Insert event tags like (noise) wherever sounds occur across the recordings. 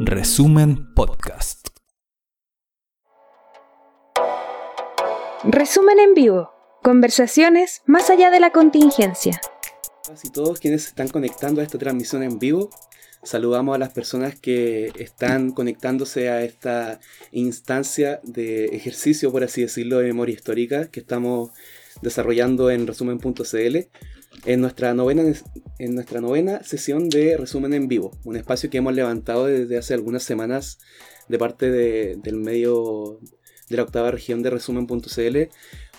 Resumen Podcast. Resumen en vivo. Conversaciones más allá de la contingencia. Y todos quienes se están conectando a esta transmisión en vivo, saludamos a las personas que están conectándose a esta instancia de ejercicio, por así decirlo, de memoria histórica que estamos desarrollando en resumen.cl en nuestra, novena, en nuestra novena sesión de resumen en vivo, un espacio que hemos levantado desde hace algunas semanas de parte del medio de la octava región de resumen.cl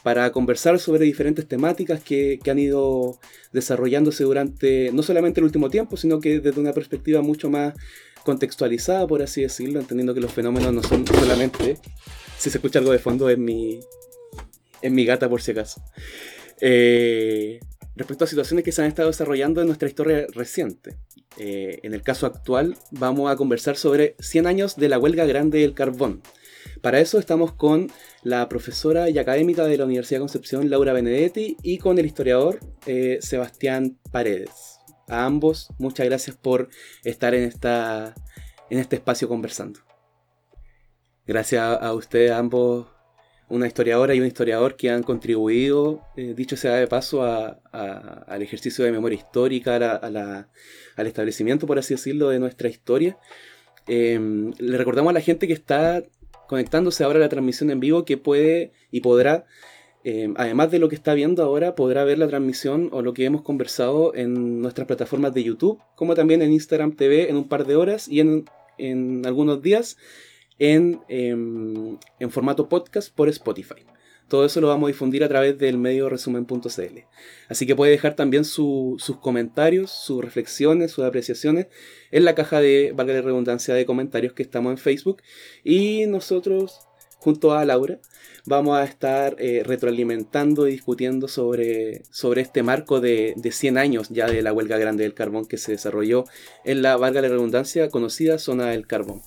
para conversar sobre diferentes temáticas que, han ido desarrollándose durante no solamente el último tiempo, sino que desde una perspectiva mucho más contextualizada, por así decirlo, entendiendo que los fenómenos no son solamente, si se escucha algo de fondo, es mi, en mi gata por si acaso. Eh, respecto a situaciones que se han estado desarrollando en nuestra historia reciente. Eh, en el caso actual vamos a conversar sobre 100 años de la huelga grande del carbón. Para eso estamos con la profesora y académica de la Universidad de Concepción, Laura Benedetti, y con el historiador eh, Sebastián Paredes. A ambos, muchas gracias por estar en, esta, en este espacio conversando. Gracias a ustedes ambos una historiadora y un historiador que han contribuido, eh, dicho sea de paso, al ejercicio de memoria histórica, al establecimiento, por así decirlo, de nuestra historia. Em, le recordamos a la gente que está conectándose ahora a la transmisión en vivo que puede y podrá, em, además de lo que está viendo ahora, podrá ver la transmisión o lo que hemos conversado en nuestras plataformas de YouTube, como también en Instagram TV en un par de horas y en, en algunos días Em, en, formato podcast por Spotify. Todo eso lo vamos a difundir a través del medio resumen.cl. Así que puede dejar también sus comentarios, sus reflexiones, sus apreciaciones en la caja de, valga la redundancia, de comentarios que estamos en Facebook. Y nosotros, junto a Laura, vamos a estar eh, retroalimentando y discutiendo sobre, sobre este marco de, de, 100 años ya de la huelga grande del carbón que se desarrolló en la, valga la redundancia, conocida zona del carbón.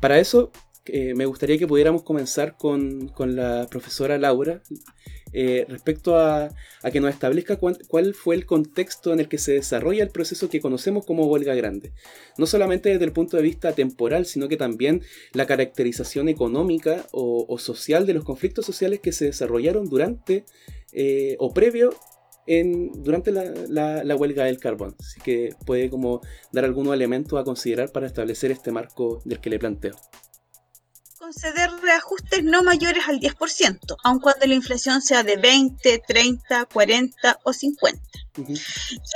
Para eso, eh, me gustaría que pudiéramos comenzar con, la profesora Laura eh, respecto a, que nos establezca cuál, fue el contexto en el que se desarrolla el proceso que conocemos como huelga grande. No solamente desde el punto de vista temporal, sino que también la caracterización económica o, social de los conflictos sociales que se desarrollaron durante eh, o previo en, durante la, la, huelga del carbón. Así que puede como dar algunos elementos a considerar para establecer este marco del que le planteo. Conceder reajustes no mayores al 10%, aun cuando la inflación sea de 20, 30, 40 o 50.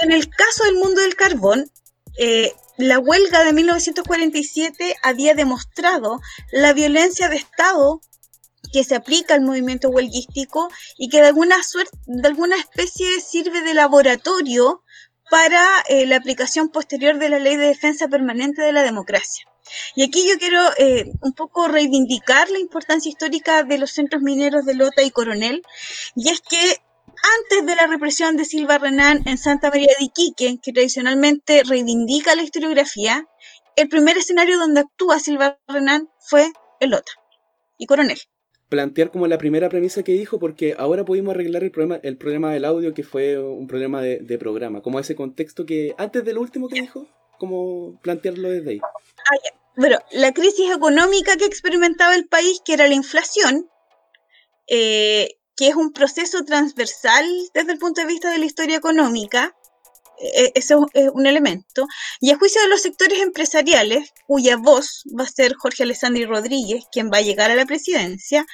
En el caso del mundo del carbón, eh, la huelga de 1947 había demostrado la violencia de Estado que se aplica al movimiento huelguístico y que de alguna, suerte, de alguna especie sirve de laboratorio para eh, la aplicación posterior de la ley de defensa permanente de la democracia. Y aquí yo quiero eh, un poco reivindicar la importancia histórica de los centros mineros de Lota y Coronel, y es que antes de la represión de Silva Renán en Santa María de Iquique, que tradicionalmente reivindica la historiografía, el primer escenario donde actúa Silva Renán fue el Lota y Coronel plantear como la primera premisa que dijo, porque ahora pudimos arreglar el problema, el problema del audio, que fue un problema de, programa, como ese contexto que antes del último que dijo, como plantearlo desde ahí. Ah, bueno, la crisis económica que experimentaba el país, que era la inflación, eh, que es un proceso transversal desde el punto de vista de la historia económica, e-, eso es un elemento. Y a juicio de los sectores empresariales, cuya voz va a ser Jorge Alessandri Rodríguez, quien va a llegar a la presidencia,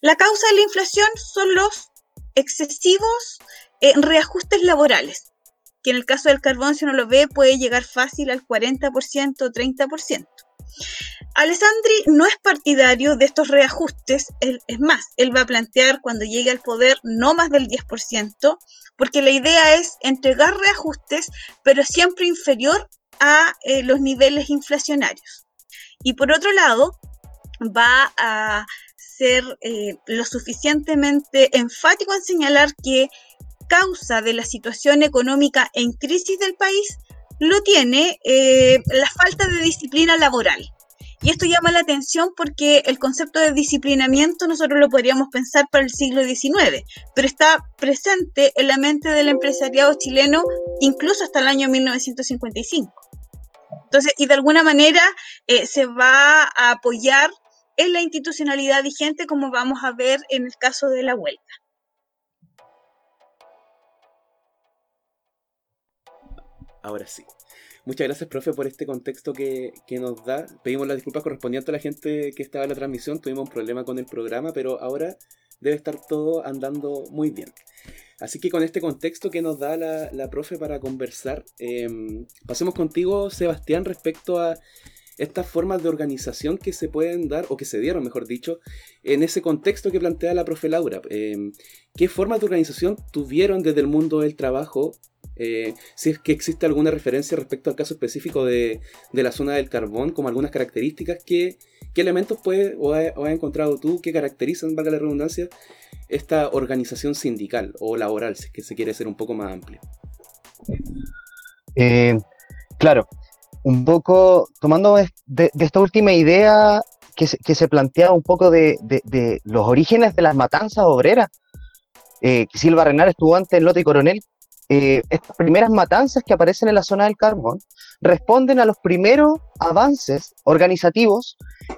la causa de la inflación son los excesivos eh, reajustes laborales, que en el caso del carbón, si uno lo ve, puede llegar fácil al 40% o 30%. Alessandri no es partidario de estos reajustes, es más, él va a plantear cuando llegue al poder no más del 10%, porque la idea es entregar reajustes, pero siempre inferior a eh, los niveles inflacionarios. Y por otro lado, va a ser eh, lo suficientemente enfático en señalar que causa de la situación económica en crisis del país lo tiene eh, la falta de disciplina laboral. Y esto llama la atención porque el concepto de disciplinamiento nosotros lo podríamos pensar para el siglo XIX, pero está presente en la mente del empresariado chileno incluso hasta el año 1955. Entonces, y de alguna manera eh, se va a apoyar en la institucionalidad vigente, como vamos a ver en el caso de la huelga. Ahora sí. Muchas gracias, profe, por este contexto que, nos da. Pedimos las disculpas correspondientes a la gente que estaba en la transmisión. Tuvimos un problema con el programa, pero ahora debe estar todo andando muy bien. Así que con este contexto que nos da la, profe para conversar, em, pasemos contigo, Sebastián, respecto a estas formas de organización que se pueden dar, o que se dieron, mejor dicho, en ese contexto que plantea la profe Laura. Em, ¿Qué formas de organización tuvieron desde el mundo del trabajo? Eh, si es que existe alguna referencia respecto al caso específico de, la zona del carbón, como algunas características, ¿qué, elementos puedes o has, encontrado tú que caracterizan, valga la redundancia, esta organización sindical o laboral, si es que se quiere ser un poco más amplio? Eh, claro, un poco tomando de, esta última idea que se, que plantea un poco de, los orígenes de las matanzas obreras, eh, Silva Renal estuvo antes en Lote y Coronel, eh, estas primeras matanzas que aparecen en la zona del carbón responden a los primeros avances organizativos,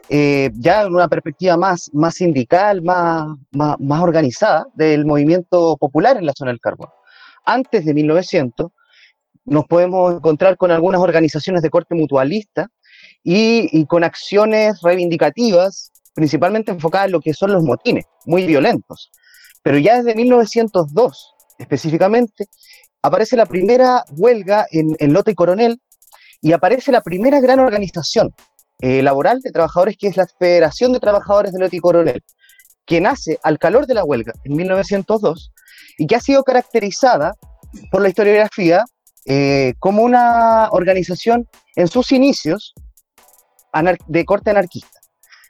eh, ya en una perspectiva más, sindical, más, organizada del movimiento popular en la zona del carbón. Antes de 1900, nos podemos encontrar con algunas organizaciones de corte mutualista y, con acciones reivindicativas, principalmente enfocadas en lo que son los motines, muy violentos. Pero ya desde 1902, específicamente, aparece la primera huelga en, en Lote y Coronel y aparece la primera gran organización eh, laboral de trabajadores que es la Federación de Trabajadores de Lote y Coronel, que nace al calor de la huelga en 1902 y que ha sido caracterizada por la historiografía eh, como una organización en sus inicios de corte anarquista.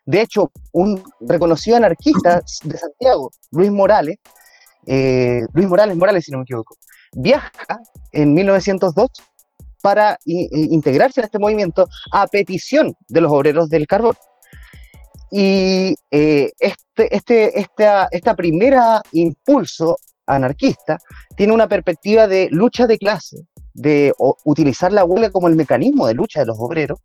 De hecho, un reconocido anarquista de Santiago, Luis Morales, eh, Luis Morales Morales, si no me equivoco, viaja en 1902 para integrarse en este movimiento a petición de los obreros del carbón. Y eh, este, este, esta, esta primera impulso anarquista tiene una perspectiva de lucha de clase, de utilizar la huelga como el mecanismo de lucha de los obreros,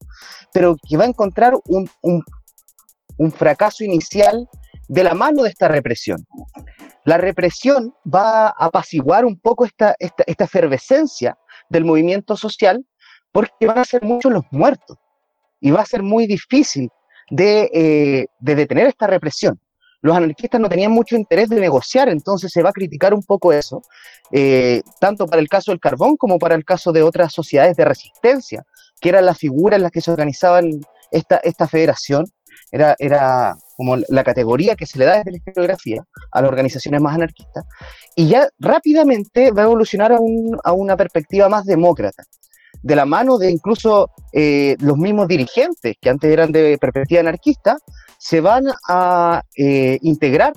pero que va a encontrar un, un, fracaso inicial de la mano de esta represión. La represión va a apaciguar un poco esta, esta, esta efervescencia del movimiento social porque van a ser muchos los muertos y va a ser muy difícil de, eh, de detener esta represión los anarquistas no tenían mucho interés de negociar, entonces se va a criticar un poco eso, eh, tanto para el caso del carbón como para el caso de otras sociedades de resistencia, que eran las figuras en las que se organizaban esta, esta federación, era, era como la categoría que se le da desde la historiografía a las organizaciones más anarquistas, y ya rápidamente va a evolucionar a, una perspectiva más demócrata de la mano de incluso eh, los mismos dirigentes que antes eran de perspectiva anarquista, se van a eh, integrar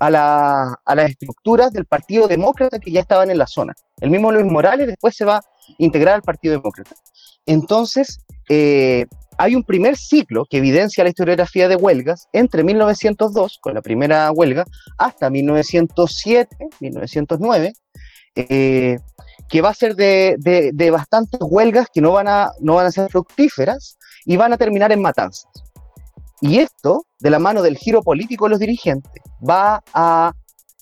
a, las estructuras del Partido Demócrata que ya estaban en la zona. El mismo Luis Morales después se va a integrar al Partido Demócrata. Entonces, eh, hay un primer ciclo que evidencia la historiografía de huelgas entre 1902, con la primera huelga, hasta 1907, 1909, eh, que va a ser de, de, bastantes huelgas que no van, a, no van a ser fructíferas y van a terminar en matanzas. Y esto, de la mano del giro político de los dirigentes, va a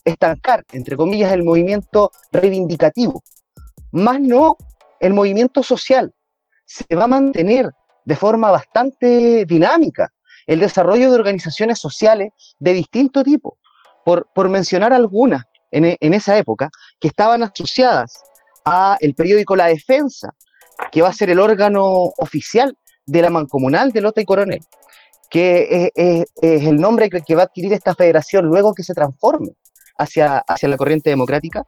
estancar, entre comillas, el movimiento reivindicativo, más no el movimiento social. Se va a mantener de forma bastante dinámica el desarrollo de organizaciones sociales de distinto tipo. Por, mencionar algunas en, en esa época, que estaban asociadas a el periódico La Defensa, que va a ser el órgano oficial de la mancomunal de Lota y Coronel que es, el nombre que, va a adquirir esta federación luego que se transforme hacia, hacia la corriente democrática,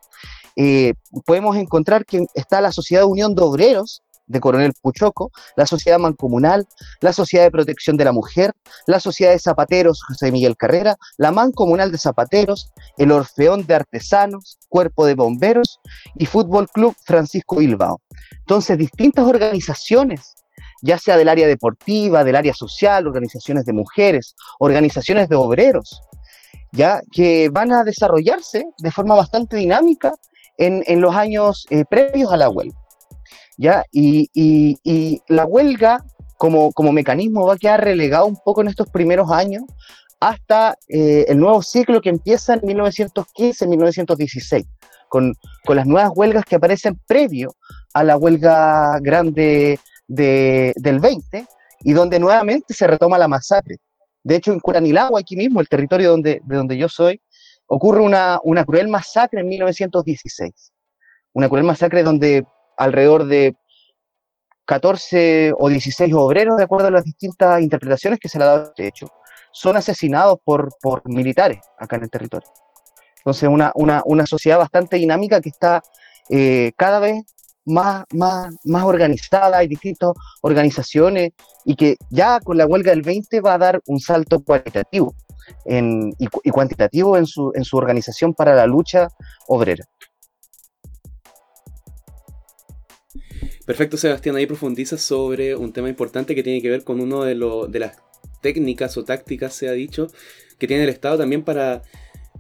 eh, podemos encontrar que está la Sociedad Unión de Obreros de Coronel Puchoco, la Sociedad Mancomunal, la Sociedad de Protección de la Mujer, la Sociedad de Zapateros José Miguel Carrera, la Mancomunal de Zapateros, el Orfeón de Artesanos, Cuerpo de Bomberos y Fútbol Club Francisco Bilbao. Entonces, distintas organizaciones ya sea del área deportiva, del área social, organizaciones de mujeres, organizaciones de obreros, ya que van a desarrollarse de forma bastante dinámica en, los años eh, previos a la huelga. ¿ya? Y, la huelga como, como mecanismo va a quedar relegado un poco en estos primeros años hasta eh, el nuevo ciclo que empieza en 1915-1916, con, con, las nuevas huelgas que aparecen previo a la huelga grande del 20 y donde nuevamente se retoma la masacre. De hecho, en Curanilagua, aquí mismo, el territorio donde, de donde yo soy, ocurre una, una cruel masacre en 1916. Una cruel masacre donde alrededor de 14 o 16 obreros, de acuerdo a las distintas interpretaciones que se le ha dado este hecho, son asesinados por, por militares acá en el territorio. Entonces, una, una, una sociedad bastante dinámica que está eh, cada vez más, más, más organizada, hay distintas organizaciones y que ya con la huelga del 20 va a dar un salto cualitativo y, y, cuantitativo en su, en su organización para la lucha obrera. Perfecto, Sebastián. Ahí profundiza sobre un tema importante que tiene que ver con uno de, de las técnicas o tácticas, se ha dicho, que tiene el Estado también para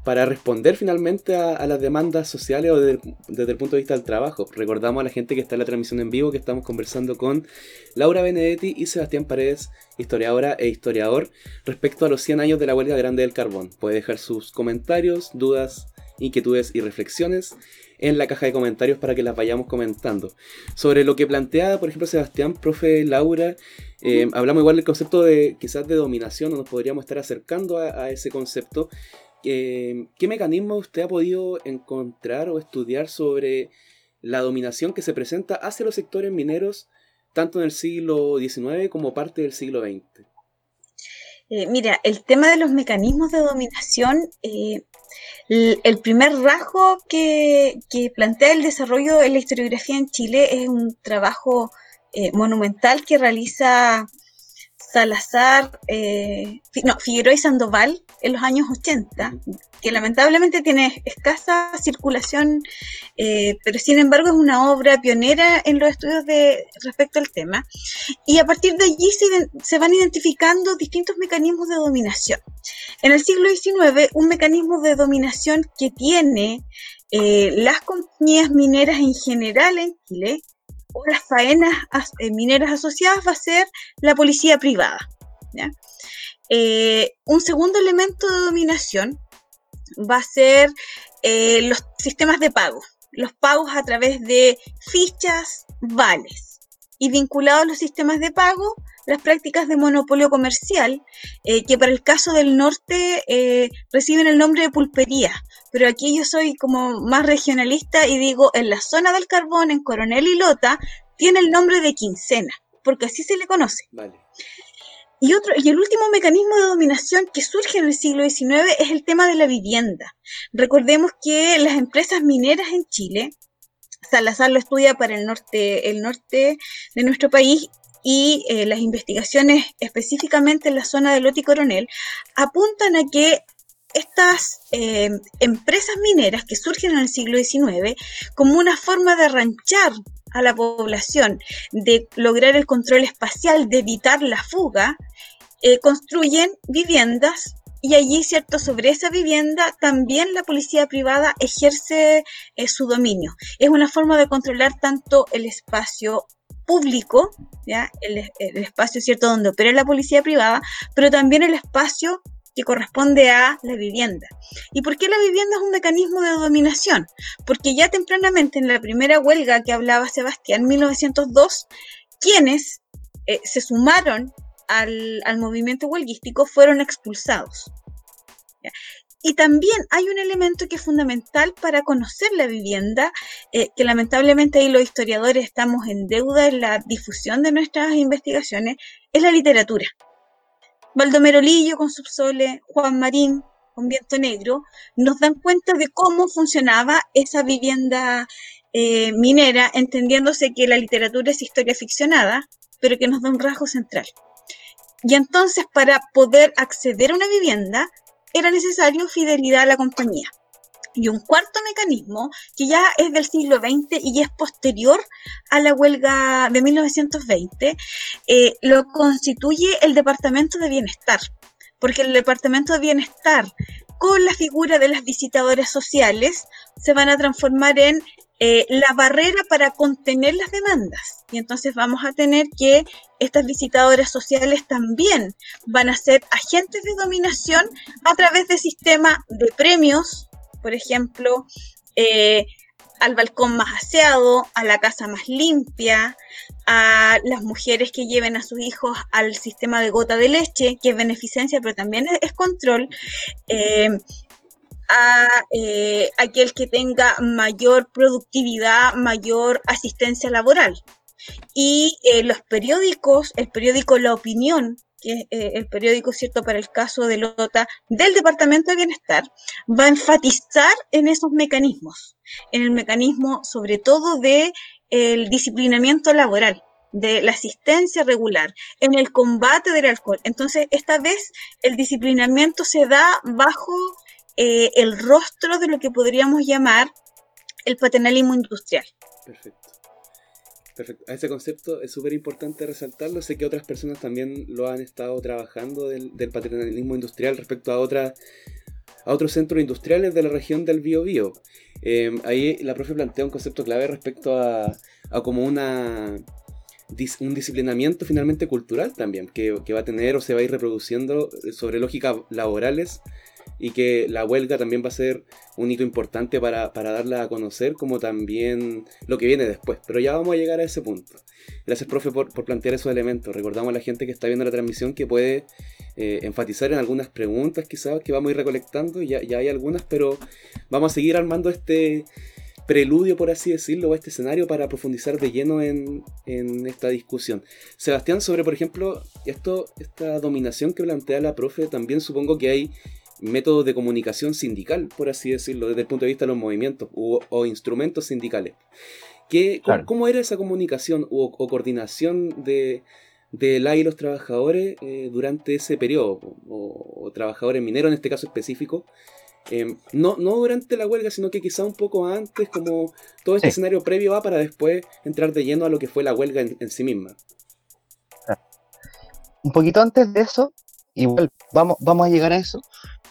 para responder finalmente a, las demandas sociales o desde el punto de vista del trabajo. Recordamos a la gente que está en la transmisión en vivo que estamos conversando con Laura Benedetti y Sebastián Paredes, historiadora e historiador, respecto a los 100 años de la huelga grande del carbón. Puede dejar sus comentarios, dudas, inquietudes y reflexiones en la caja de comentarios para que las vayamos comentando. Sobre lo que plantea, por ejemplo, Sebastián, profe Laura, eh, hablamos igual del concepto de quizás de dominación, o nos podríamos estar acercando a ese concepto, eh, ¿qué mecanismo usted ha podido encontrar o estudiar sobre la dominación que se presenta hacia los sectores mineros tanto en el siglo XIX como parte del siglo XX? Eh, mira, el tema de los mecanismos de dominación, eh, el, primer rasgo que, plantea el desarrollo de la historiografía en Chile es un trabajo monumental que realiza Salazar, eh, no, Figueroa y Sandoval en los años 80, que lamentablemente tiene escasa circulación, eh, pero sin embargo es una obra pionera en los estudios de, respecto al tema. Y a partir de allí se, van identificando distintos mecanismos de dominación. En el siglo XIX, un mecanismo de dominación que tiene eh, las compañías mineras en general en Chile o las faenas eh, mineras asociadas va a ser la policía privada. Eh, un segundo elemento de dominación va a ser eh, los sistemas de pago, los pagos a través de fichas, vales. Y vinculado a los sistemas de pago, las prácticas de monopolio comercial, que para el caso del norte reciben el nombre de pulpería, pero aquí yo soy como más regionalista y digo, en la zona del carbón, en Coronel y Lota, tiene el nombre de quincena, porque así se le conoce. Y, otro, y el último mecanismo de dominación que surge en el siglo XIX es el tema de la vivienda. Recordemos que las empresas mineras en Chile, Salazar lo estudia para el norte, el norte de nuestro país y eh, las investigaciones específicamente en la zona de Lota y Coronel apuntan a que estas eh, empresas mineras que surgen en el siglo XIX como una forma de ranchar a la población, de lograr el control espacial, de evitar la fuga, eh, construyen viviendas y allí, ¿cierto? Sobre esa vivienda también la policía privada ejerce eh, su dominio. Es una forma de controlar tanto el espacio público, ¿ya? El, espacio, ¿cierto?, donde opera la policía privada, pero también el espacio que corresponde a la vivienda. ¿Y por qué la vivienda es un mecanismo de dominación? Porque ya tempranamente en la primera huelga que hablaba Sebastián, en 1902, quienes eh, se sumaron al, movimiento huelguístico fueron expulsados. Y también hay un elemento que es fundamental para conocer la vivienda, eh, que lamentablemente ahí los historiadores estamos en deuda en la difusión de nuestras investigaciones, es la literatura. Baldomero Lillo con Subsole, Juan Marín con Viento Negro, nos dan cuenta de cómo funcionaba esa vivienda eh, minera, entendiéndose que la literatura es historia ficcionada, pero que nos da un rasgo central. Y entonces, para poder acceder a una vivienda, era necesario fidelidad a la compañía. Y un cuarto mecanismo, que ya es del siglo XX y es posterior a la huelga de 1920, eh, lo constituye el Departamento de Bienestar. Porque el Departamento de Bienestar, con la figura de las visitadoras sociales, se van a transformar en eh, la barrera para contener las demandas. Y entonces vamos a tener que estas visitadoras sociales también van a ser agentes de dominación a través de sistemas de premios, por ejemplo, eh, al balcón más aseado, a la casa más limpia, a las mujeres que lleven a sus hijos al sistema de gota de leche, que es beneficencia, pero también es, control. Eh, a eh, aquel que tenga mayor productividad, mayor asistencia laboral. Y eh, los periódicos, el periódico La Opinión, que es eh, el periódico, ¿cierto?, para el caso de Lota, del Departamento de Bienestar, va a enfatizar en esos mecanismos, en el mecanismo sobre todo de disciplinamiento laboral de la asistencia regular, en el combate del alcohol. Entonces, esta vez el disciplinamiento se da bajo eh, el rostro de lo que podríamos llamar el paternalismo industrial. Perfecto. Perfecto. A ese concepto es súper importante resaltarlo. Sé que otras personas también lo han estado trabajando del, paternalismo industrial respecto a, otra, a otros centros industriales de la región del Biobío. Eh, ahí la profe plantea un concepto clave respecto a, a como una un disciplinamiento finalmente cultural también, que, que, va a tener o se va a ir reproduciendo sobre lógicas laborales y que la huelga también va a ser un hito importante para, darla a conocer, como también lo que viene después. Pero ya vamos a llegar a ese punto. Gracias, profe, por, plantear esos elementos. Recordamos a la gente que está viendo la transmisión que puede eh, enfatizar en algunas preguntas, quizás, que vamos a ir recolectando. Ya, ya hay algunas, pero vamos a seguir armando este preludio, por así decirlo, o este escenario para profundizar de lleno en, en, esta discusión. Sebastián, sobre, por ejemplo, esto, esta dominación que plantea la profe, también supongo que hay métodos de comunicación sindical, por así decirlo, desde el punto de vista de los movimientos o, instrumentos sindicales. ¿Qué, cómo, era esa comunicación o, coordinación de, de la y los trabajadores eh, durante ese periodo, o, trabajadores mineros en este caso específico? Em, no, no durante la huelga, sino que quizá un poco antes, como todo este escenario previo va para después entrar de lleno a lo que fue la huelga en, sí misma. Un poquito antes de eso, igual vamos, vamos a llegar a eso,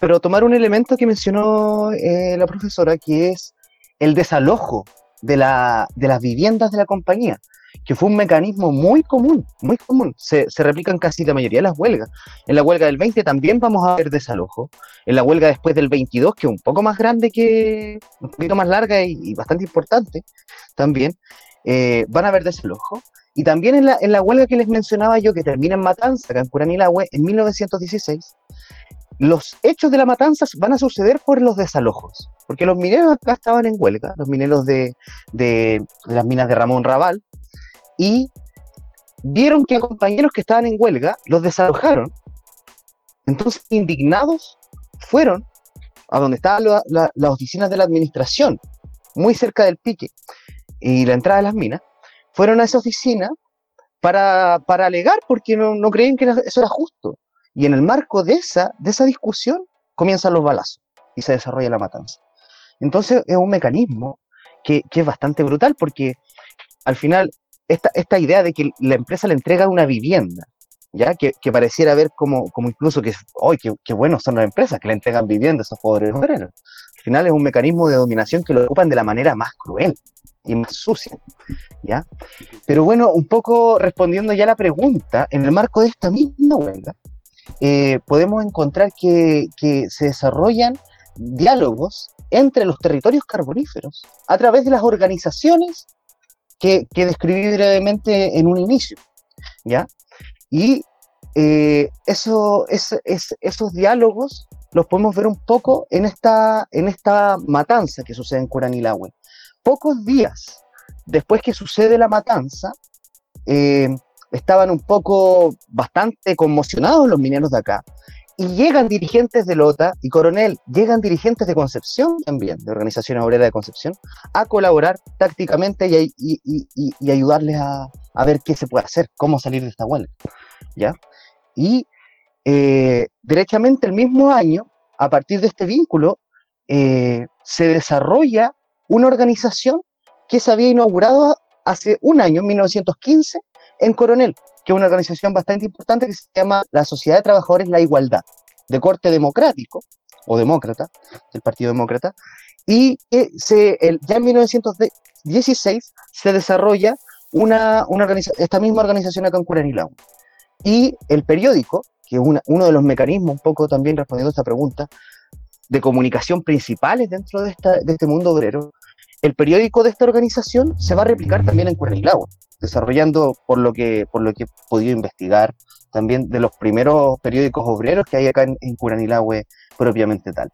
pero tomar un elemento que mencionó eh, la profesora, que es el desalojo de, la, de, las viviendas de la compañía, que fue un mecanismo muy común, muy común. Se, se replica en casi la mayoría de las huelgas. En la huelga del 20 también vamos a ver desalojo. En la huelga después del 22, que es un poco más grande que, un poquito más larga y, bastante importante, también eh, van a haber desalojo. Y también en la, en la huelga que les mencionaba yo, que termina en Matanza, en Curanilahue, en 1916, los hechos de la matanza van a suceder por los desalojos, porque los mineros acá estaban en huelga, los mineros de, las minas de Ramón Raval, y vieron que a compañeros que estaban en huelga los desalojaron. Entonces, indignados, fueron a donde estaban las oficinas de la administración, muy cerca del pique y la entrada de las minas, fueron a esa oficina para, alegar porque no, no creían que eso era justo. Y en el marco de esa, de esa discusión comienzan los balazos y se desarrolla la matanza. Entonces es un mecanismo que, es bastante brutal porque al final esta, esta, idea de que la empresa le entrega una vivienda, ya que, pareciera ver como, como incluso que, hoy qué, qué buenos son las empresas que le entregan vivienda a esos pobres obreros. Al final es un mecanismo de dominación que lo ocupan de la manera más cruel y más sucia, ¿ya? Pero bueno, un poco respondiendo ya a la pregunta, en el marco de esta misma huelga, eh, podemos encontrar que, se desarrollan diálogos entre los territorios carboníferos a través de las organizaciones que, describí brevemente en un inicio. ¿ya? Y eh, eso, es, esos diálogos los podemos ver un poco en esta, en esta matanza que sucede en Curanilahue. Pocos días después que sucede la matanza, eh, estaban un poco bastante conmocionados los mineros de acá. Y llegan dirigentes de Lota y Coronel, llegan dirigentes de Concepción también, de Organización Obrera de Concepción, a colaborar tácticamente y, ayudarles a, ver qué se puede hacer, cómo salir de esta huelga. ¿ya? Y eh, derechamente el mismo año, a partir de este vínculo, eh, se desarrolla una organización que se había inaugurado hace un año, en 1915, en Coronel, que es una organización bastante importante que se llama la Sociedad de Trabajadores La Igualdad, de corte democrático, o demócrata, del Partido Demócrata, y que se, el, ya en 1915 XVI se desarrolla una, esta misma organización acá en Curanilagüe. Y el periódico, que es uno de los mecanismos, un poco también respondiendo a esta pregunta, de comunicación principales dentro de, de este mundo obrero, el periódico de esta organización se va a replicar también en Curanilagüe, desarrollando, por lo que, por lo que he podido investigar, también de los primeros periódicos obreros que hay acá en, en Curanilahue propiamente tal.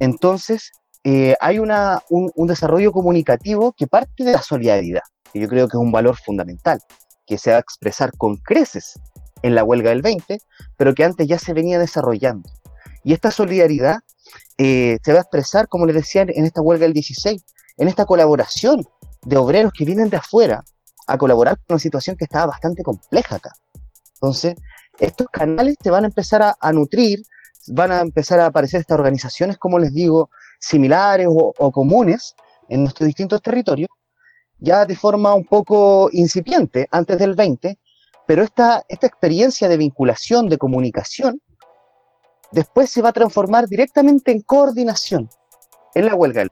Entonces, eh, hay una, un, desarrollo comunicativo que parte de la solidaridad, que yo creo que es un valor fundamental, que se va a expresar con creces en la huelga del 20, pero que antes ya se venía desarrollando. Y esta solidaridad eh, se va a expresar, como les decía, en esta huelga del 16, en esta colaboración de obreros que vienen de afuera a colaborar con una situación que estaba bastante compleja acá. Entonces, estos canales se van a empezar a, nutrir, van a empezar a aparecer estas organizaciones, como les digo, similares o, comunes en nuestros distintos territorios, ya de forma un poco incipiente antes del 20, pero esta, esta experiencia de vinculación, de comunicación, después se va a transformar directamente en coordinación en la huelga.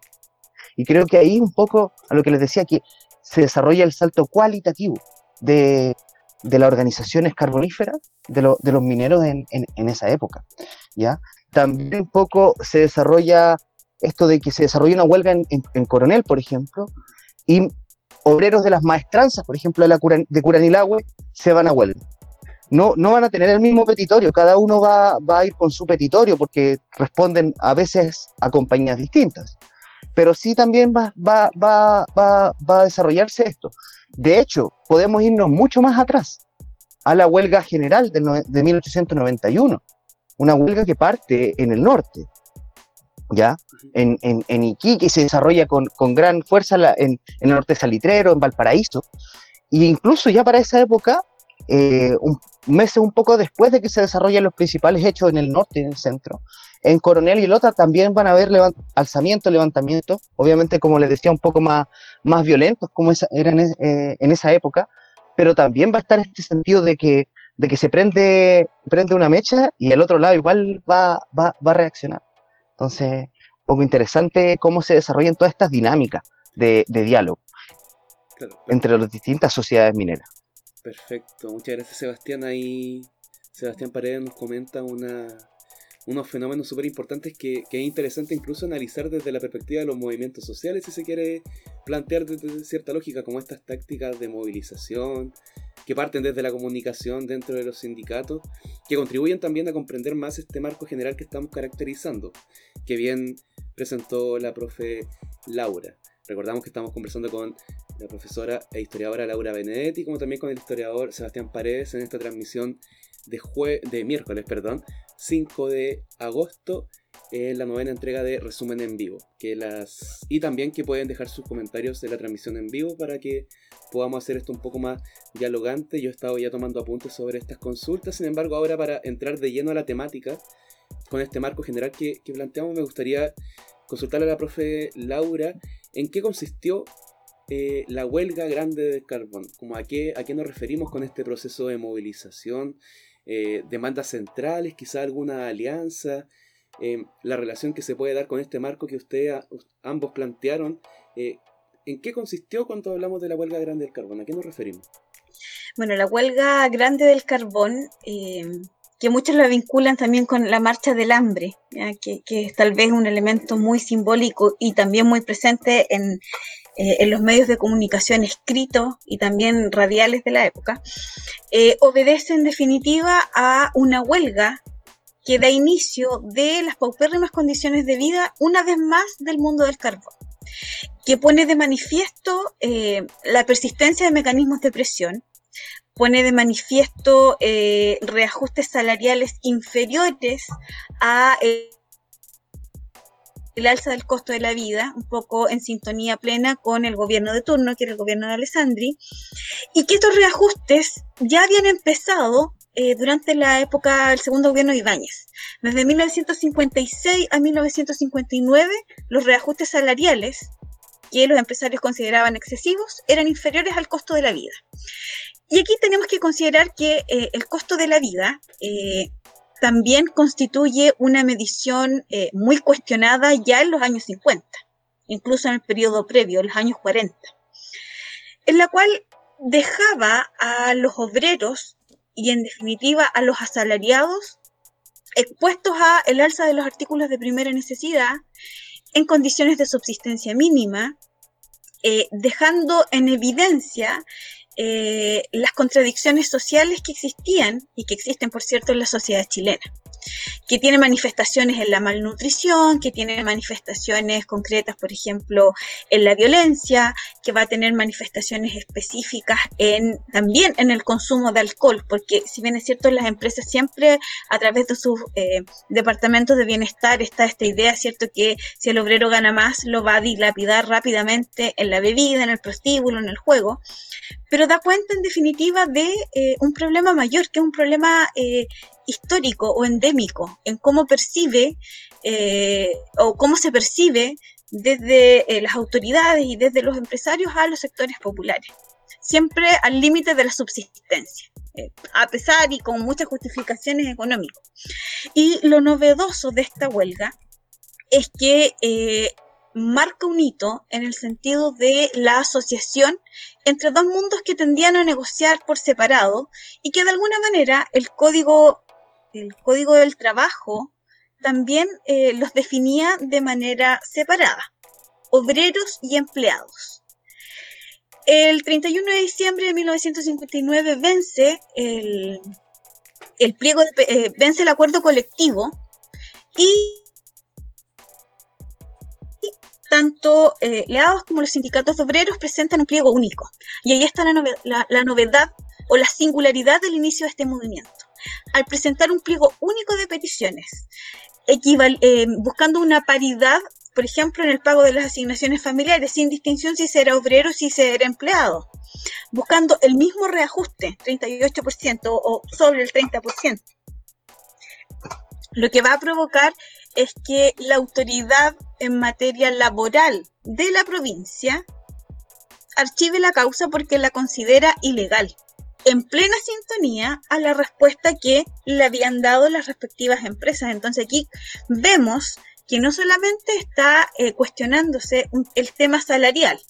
Y creo que ahí un poco a lo que les decía, que se desarrolla el salto cualitativo de, de las organizaciones carboníferas de, los mineros en, esa época. ¿ya? También un poco se desarrolla esto de que se desarrolla una huelga en, Coronel, por ejemplo, y obreros de las maestranzas, por ejemplo, de, la de Curanilagüe, se van a huelga. No, no van a tener el mismo petitorio, cada uno va, va a ir con su petitorio porque responden a veces a compañías distintas. Pero sí también va, va, va, va, va a desarrollarse esto. De hecho, podemos irnos mucho más atrás, a la huelga general de, 1891, una huelga que parte en el norte, ¿ya? En, en, Iquique se desarrolla con, gran fuerza en, el norte salitrero, en Valparaíso, e incluso ya para esa época, eh, un, meses un poco después de que se desarrollan los principales hechos en el norte y en el centro, en Coronel y Lota también van a haber alzamientos, levantamientos, obviamente como les decía, un poco más, más violentos como eran eh, en esa época, pero también va a estar este sentido de que, de que se prende, prende una mecha y el otro lado igual va, va, va a reaccionar. Entonces, un poco interesante cómo se desarrollan todas estas dinámicas de, de diálogo entre las distintas sociedades mineras. Perfecto, muchas gracias Sebastián. Ahí Sebastián Paredes nos comenta una, unos fenómenos súper importantes que, es interesante incluso analizar desde la perspectiva de los movimientos sociales, si se quiere plantear desde cierta lógica, como estas tácticas de movilización, que parten desde la comunicación dentro de los sindicatos, que contribuyen también a comprender más este marco general que estamos caracterizando, que bien presentó la profe Laura. Recordamos que estamos conversando con la profesora e historiadora Laura Benedetti, como también con el historiador Sebastián Paredes en esta transmisión de, de miércoles, perdón, 5 de agosto en la novena entrega de Resumen en Vivo. Que las... Y también que pueden dejar sus comentarios de la transmisión en vivo para que podamos hacer esto un poco más dialogante. Yo he estado ya tomando apuntes sobre estas consultas, sin embargo ahora para entrar de lleno a la temática, con este marco general que, planteamos, me gustaría consultarle a la profe Laura en qué consistió eh, la huelga grande del carbón, como a qué, a qué nos referimos con este proceso de movilización, eh, demandas centrales, quizá alguna alianza, eh, la relación que se puede dar con este marco que ustedes ambos plantearon. Eh, ¿En qué consistió cuando hablamos de la huelga grande del carbón? ¿A qué nos referimos? Bueno, la huelga grande del carbón, que muchos la vinculan también con la marcha del hambre, Que, que, es tal vez un elemento muy simbólico y también muy presente en, eh, en los medios de comunicación escritos y también radiales de la época, eh, obedece en definitiva a una huelga que da inicio de las paupérrimas condiciones de vida una vez más del mundo del carbón, que pone de manifiesto eh, la persistencia de mecanismos de presión, pone de manifiesto reajustes salariales inferiores a el alza del costo de la vida, un poco en sintonía plena con el gobierno de turno, que era el gobierno de Alessandri, y que estos reajustes ya habían empezado eh, durante la época del segundo gobierno de Ibáñez. Desde 1956 a 1959, los reajustes salariales que los empresarios consideraban excesivos eran inferiores al costo de la vida. Y aquí tenemos que considerar que eh, el costo de la vida eh, también constituye una medición eh, muy cuestionada ya en los años 50, incluso en el periodo previo, los años 40. en la cual dejaba a los obreros y en definitiva a los asalariados expuestos a el alza de los artículos de primera necesidad en condiciones de subsistencia mínima, eh, dejando en evidencia eh, las contradicciones sociales que existían y que existen, por cierto, en la sociedad chilena que tiene manifestaciones en la malnutrición, que tiene manifestaciones concretas, por ejemplo, en la violencia, que va a tener manifestaciones específicas en, también en el consumo de alcohol, porque si bien es cierto, las empresas siempre a través de sus eh, departamentos de bienestar está esta idea, cierto, que si el obrero gana más, lo va a dilapidar rápidamente en la bebida, en el prostíbulo, en el juego, pero da cuenta en definitiva de eh, un problema mayor, que es un problema eh, histórico o endémico en cómo percibe eh, o cómo se percibe desde eh, las autoridades y desde los empresarios a los sectores populares, siempre al límite de la subsistencia, eh, a pesar y con muchas justificaciones económicas. Y lo novedoso de esta huelga es que marca un hito en el sentido de la asociación entre dos mundos que tendían a negociar por separado y que de alguna manera el código el Código del Trabajo también eh, los definía de manera separada, obreros y empleados. El 31 de diciembre de 1959 vence el, pliego, eh, vence el acuerdo colectivo y tanto eh, leados como los sindicatos de obreros presentan un pliego único. Y ahí está la novedad o la singularidad del inicio de este movimiento al presentar un pliego único de peticiones, eh, buscando una paridad, por ejemplo, en el pago de las asignaciones familiares, sin distinción si se era obrero o si se era empleado, buscando el mismo reajuste, 38% o sobre el 30%. Lo que va a provocar es que la autoridad en materia laboral de la provincia archive la causa porque la considera ilegal en plena sintonía a la respuesta que le habían dado las respectivas empresas. Entonces aquí vemos que no solamente está eh, cuestionándose el tema salarial,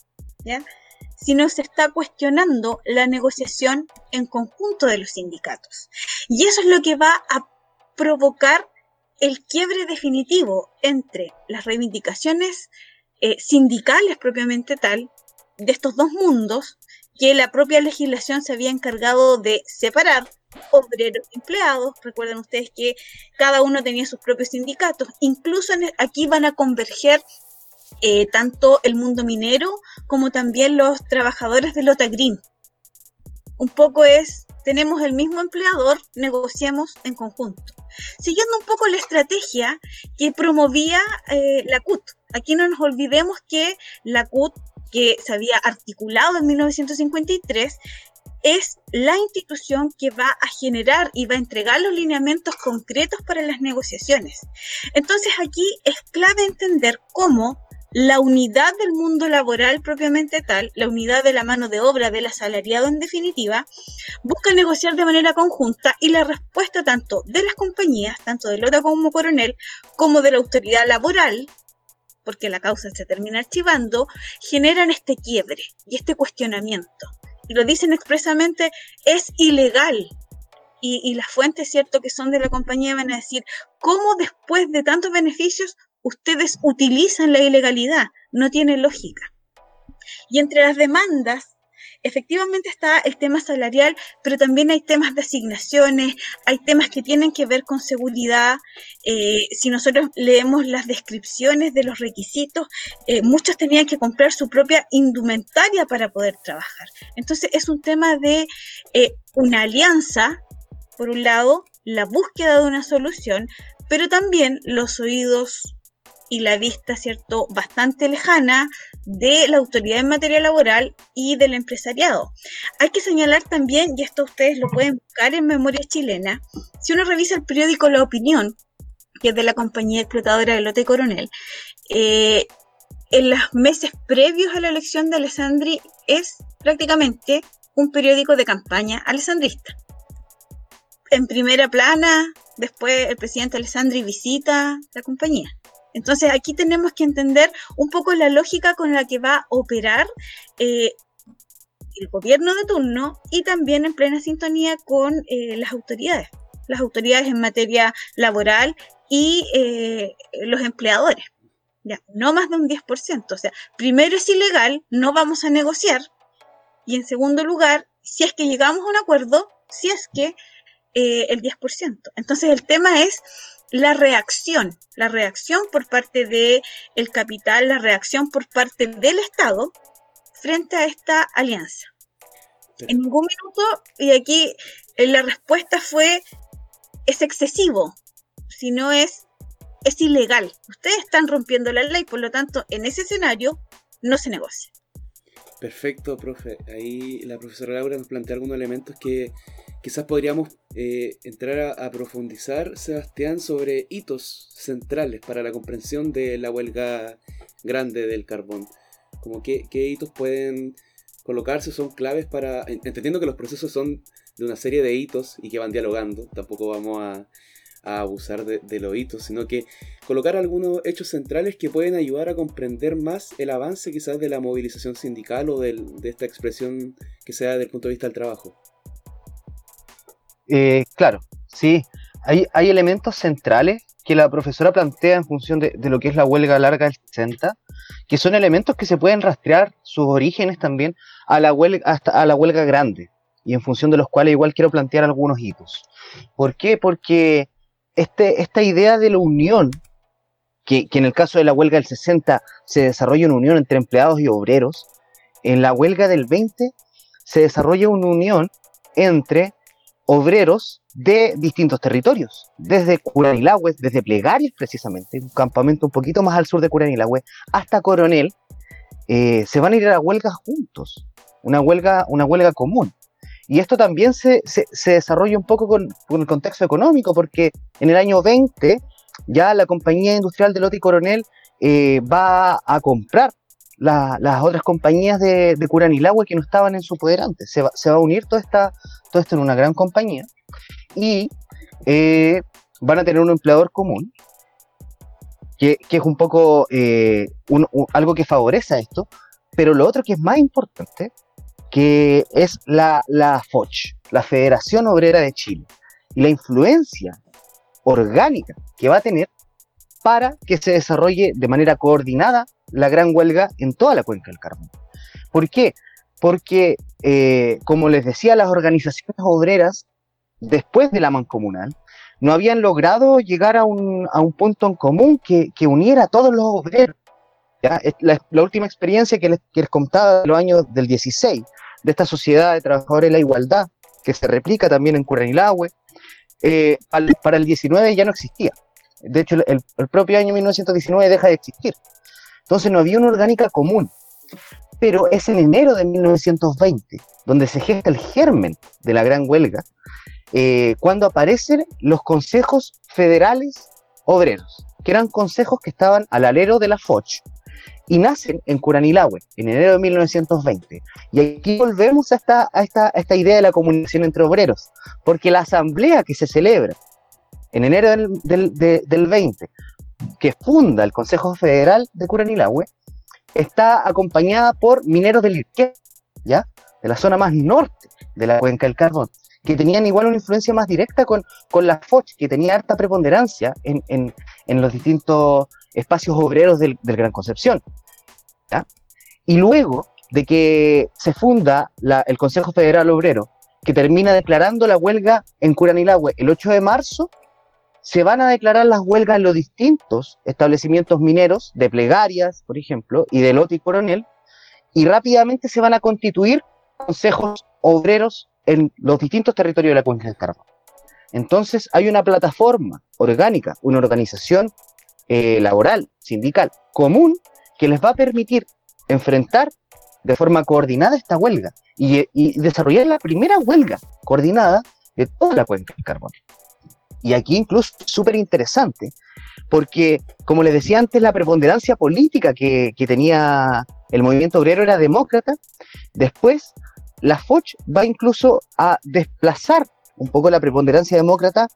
sino se está cuestionando la negociación en conjunto de los sindicatos. Y eso es lo que va a provocar el quiebre definitivo entre las reivindicaciones eh, sindicales propiamente tal de estos dos mundos que la propia legislación se había encargado de separar obreros empleados. Recuerden ustedes que cada uno tenía sus propios sindicatos. Incluso aquí van a converger eh, tanto el mundo minero como también los trabajadores de Lota Green. Un poco es, tenemos el mismo empleador, negociamos en conjunto. Siguiendo un poco la estrategia que promovía eh, la CUT. Aquí no nos olvidemos que la CUT que se había articulado en 1953, es la institución que va a generar y va a entregar los lineamientos concretos para las negociaciones. Entonces aquí es clave entender cómo la unidad del mundo laboral propiamente tal, la unidad de la mano de obra del asalariado en definitiva, busca negociar de manera conjunta y la respuesta tanto de las compañías, tanto de Lota como Coronel, como de la autoridad laboral, porque la causa se termina archivando, generan este quiebre y este cuestionamiento. Y lo dicen expresamente, es ilegal. Y, y las fuentes, cierto, que son de la compañía van a decir, ¿cómo después de tantos beneficios ustedes utilizan la ilegalidad? No tiene lógica. Y entre las demandas efectivamente está el tema salarial, pero también hay temas de asignaciones, hay temas que tienen que ver con seguridad. Eh, si nosotros leemos las descripciones de los requisitos, eh, muchos tenían que comprar su propia indumentaria para poder trabajar. Entonces es un tema de eh, una alianza, por un lado, la búsqueda de una solución, pero también los oídos y la vista, ¿cierto?, bastante lejana de la autoridad en materia laboral y del empresariado. Hay que señalar también, y esto ustedes lo pueden buscar en Memoria Chilena, si uno revisa el periódico La Opinión, que es de la compañía explotadora de Lote Coronel, eh, en los meses previos a la elección de Alessandri es prácticamente un periódico de campaña alessandrista. En primera plana, después el presidente Alessandri visita la compañía. Entonces aquí tenemos que entender un poco la lógica con la que va a operar eh, el gobierno de turno y también en plena sintonía con eh, las autoridades, las autoridades en materia laboral y eh, los empleadores. Ya, no más de un 10%. O sea, primero es ilegal, no vamos a negociar. Y en segundo lugar, si es que llegamos a un acuerdo, si es que eh, el 10%. Entonces el tema es la reacción, la reacción por parte del el capital, la reacción por parte del Estado frente a esta alianza. En ningún minuto, y aquí eh, la respuesta fue, es excesivo, sino es, es ilegal. Ustedes están rompiendo la ley, por lo tanto, en ese escenario no se negocia. Perfecto, profe. Ahí la profesora Laura nos plantea algunos elementos que quizás podríamos eh, entrar a, profundizar, Sebastián, sobre hitos centrales para la comprensión de la huelga grande del carbón. Como qué, qué hitos pueden colocarse, son claves para, entendiendo que los procesos son de una serie de hitos y que van dialogando, tampoco vamos a, abusar de, los hitos, sino que colocar algunos hechos centrales que pueden ayudar a comprender más el avance quizás de la movilización sindical o de esta expresión que sea desde el punto de vista del trabajo. Eh, claro, sí, hay, elementos centrales que la profesora plantea en función de, lo que es la huelga larga del 60, que son elementos que se pueden rastrear sus orígenes también a la huelga, hasta a la huelga grande, y en función de los cuales igual quiero plantear algunos hitos. ¿Por qué? Porque este, esta idea de la unión, que, que en el caso de la huelga del 60 se desarrolla una unión entre empleados y obreros, en la huelga del 20 se desarrolla una unión entre obreros de distintos territorios, desde Curanilahue, desde Plegarias precisamente, un campamento un poquito más al sur de Curanilahue, hasta Coronel, eh, se van a ir a la huelga juntos, una huelga, una huelga común. Y esto también se, se, desarrolla un poco con, el contexto económico, porque en el año 20 ya la compañía industrial de Lote y Coronel eh, va a comprar las otras compañías de, de Curanilahue que no estaban en su poder antes. Se va, se va a unir toda esta, todo esto en una gran compañía y eh, van a tener un empleador común, que, es un poco eh, algo que favorece a esto, pero lo otro que es más importante, que es la, la FOCH, la Federación Obrera de Chile, y la influencia orgánica que va a tener para que se desarrolle de manera coordinada la gran huelga en toda la cuenca del carbón. ¿Por qué? Porque, eh, como les decía, las organizaciones obreras, después de la mancomunal, no habían logrado llegar a un, punto en común que, uniera a todos los obreros. La, última experiencia que les, contaba de los años del 16, de esta sociedad de trabajadores de la igualdad, que se replica también en Curanilahue, eh, para el 19 ya no existía. De hecho, el, el propio año 1919 deja de existir. Entonces no había una orgánica común. Pero es en enero de 1920 donde se gesta el germen de la gran huelga, eh, cuando aparecen los consejos federales obreros, que eran consejos que estaban al alero de la FOCH, y nacen en Curanilahue, en enero de 1920. Y aquí volvemos a esta, idea de la comunicación entre obreros, porque la asamblea que se celebra en enero del, del, 20, que funda el Consejo Federal de Curanilahue, está acompañada por mineros del Irqué, ¿ya? De la zona más norte de la cuenca del carbón, que tenían igual una influencia más directa con, con la FOCH, que tenía harta preponderancia en, en, los distintos espacios obreros del, del Gran Concepción. ¿ya? Y luego de que se funda el Consejo Federal Obrero, que termina declarando la huelga en Curanilahue el 8 de marzo, se van a declarar las huelgas en los distintos establecimientos mineros, de plegarias, por ejemplo, y de lote y coronel, y rápidamente se van a constituir consejos obreros en los distintos territorios de la cuenca del carbón. Entonces hay una plataforma orgánica, una organización eh, laboral, sindical, común, que les va a permitir enfrentar de forma coordinada esta huelga y, y desarrollar la primera huelga coordinada de toda la cuenca del carbón. Y aquí incluso súper interesante, porque, como les decía antes, la preponderancia política que, tenía el movimiento obrero era demócrata. Después, la FOCH va incluso a desplazar un poco la preponderancia demócrata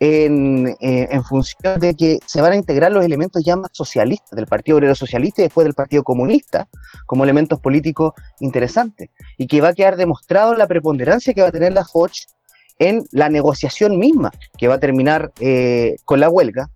en, eh, en, función de que se van a integrar los elementos ya más socialistas del Partido Obrero Socialista y después del Partido Comunista como elementos políticos interesantes y que va a quedar demostrado la preponderancia que va a tener la Foch en la negociación misma que va a terminar eh, con la huelga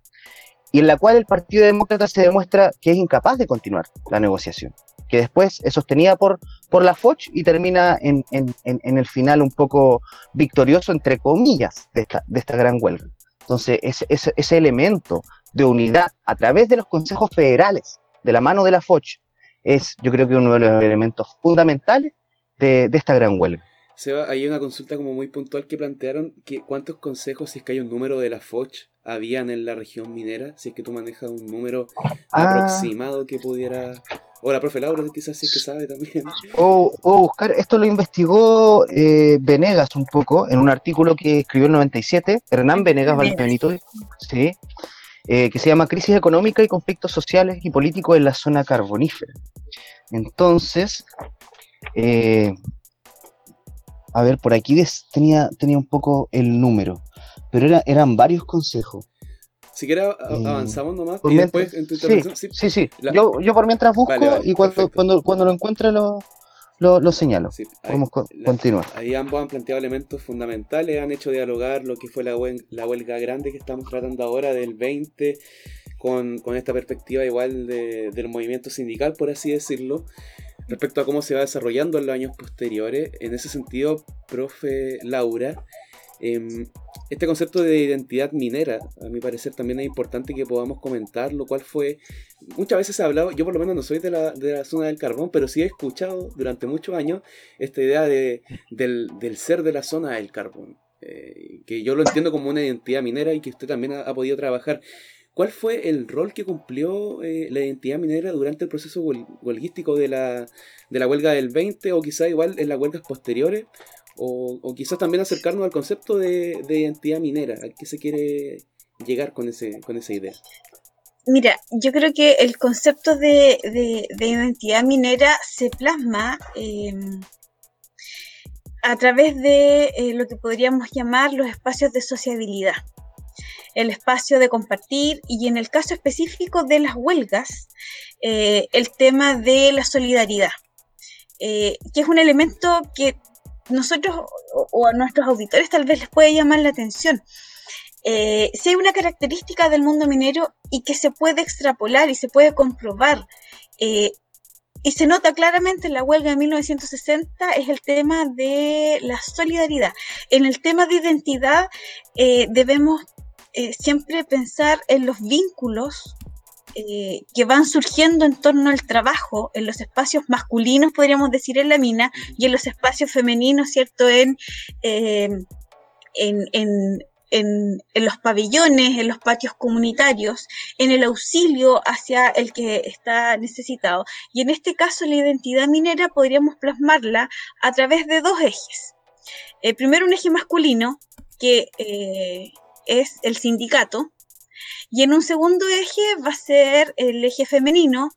y en la cual el Partido Demócrata se demuestra que es incapaz de continuar la negociación, que después es sostenida por, por la Foch y termina en, en, el final un poco victorioso, entre comillas, de esta, de esta gran huelga. Entonces, ese, ese, ese, elemento de unidad a través de los consejos federales, de la mano de la Foch, es yo creo que uno de los elementos fundamentales de, de esta gran huelga. Seba, hay una consulta como muy puntual que plantearon que cuántos consejos, si es que hay un número de la Foch, habían en la región minera, si es que tú manejas un número ah. aproximado que pudiera... O la profe Laura quizás es que sabe también. O, buscar, esto lo investigó eh, Venegas un poco en un artículo que escribió en 97, Hernán Venegas Valpenito, sí, eh, que se llama Crisis económica y conflictos sociales y políticos en la zona carbonífera. Entonces, eh, a ver, por aquí tenía, tenía un poco el número, pero era, eran varios consejos. Si quieres eh, avanzamos nomás y después en tu intervención. Sí, sí, sí. Yo, yo, por mientras busco y cuando, cuando, cuando, lo encuentre lo, lo, señalo. Podemos continuar. Ahí ambos han planteado elementos fundamentales, han hecho dialogar lo que fue la, la huelga grande que estamos tratando ahora del 20 con, con esta perspectiva igual de, del movimiento sindical, por así decirlo respecto a cómo se va desarrollando en los años posteriores. En ese sentido, profe Laura, em, este concepto de identidad minera, a mi parecer también es importante que podamos comentar lo cual fue, muchas veces se ha hablado, yo por lo menos no soy de la, de la zona del carbón, pero sí he escuchado durante muchos años esta idea de, del, del ser de la zona del carbón. Eh, que yo lo entiendo como una identidad minera y que usted también ha podido trabajar. ¿Cuál fue el rol que cumplió eh, la identidad minera durante el proceso huelguístico de la, de la huelga del 20 o quizá igual en las huelgas posteriores? O, quizás también acercarnos al concepto de, identidad minera. ¿A qué se quiere llegar con, ese, con esa idea? Mira, yo creo que el concepto de, identidad minera se plasma em, a través de eh, lo que podríamos llamar los espacios de sociabilidad el espacio de compartir y en el caso específico de las huelgas, eh, el tema de la solidaridad, eh, que es un elemento que nosotros o, a nuestros auditores tal vez les puede llamar la atención. Eh, si hay una característica del mundo minero y que se puede extrapolar y se puede comprobar y se nota claramente en la huelga de 1960 es el tema de la solidaridad. En el tema de identidad debemos eh, siempre pensar en los vínculos eh, que van surgiendo en torno al trabajo, en los espacios masculinos, podríamos decir, en la mina, y en los espacios femeninos, ¿cierto? En, eh, en, en, en, los pabellones, en los patios comunitarios, en el auxilio hacia el que está necesitado. Y en este caso, la identidad minera podríamos plasmarla a través de dos ejes. primero, un eje masculino, que es el sindicato. Y en un segundo eje va a ser el eje femenino,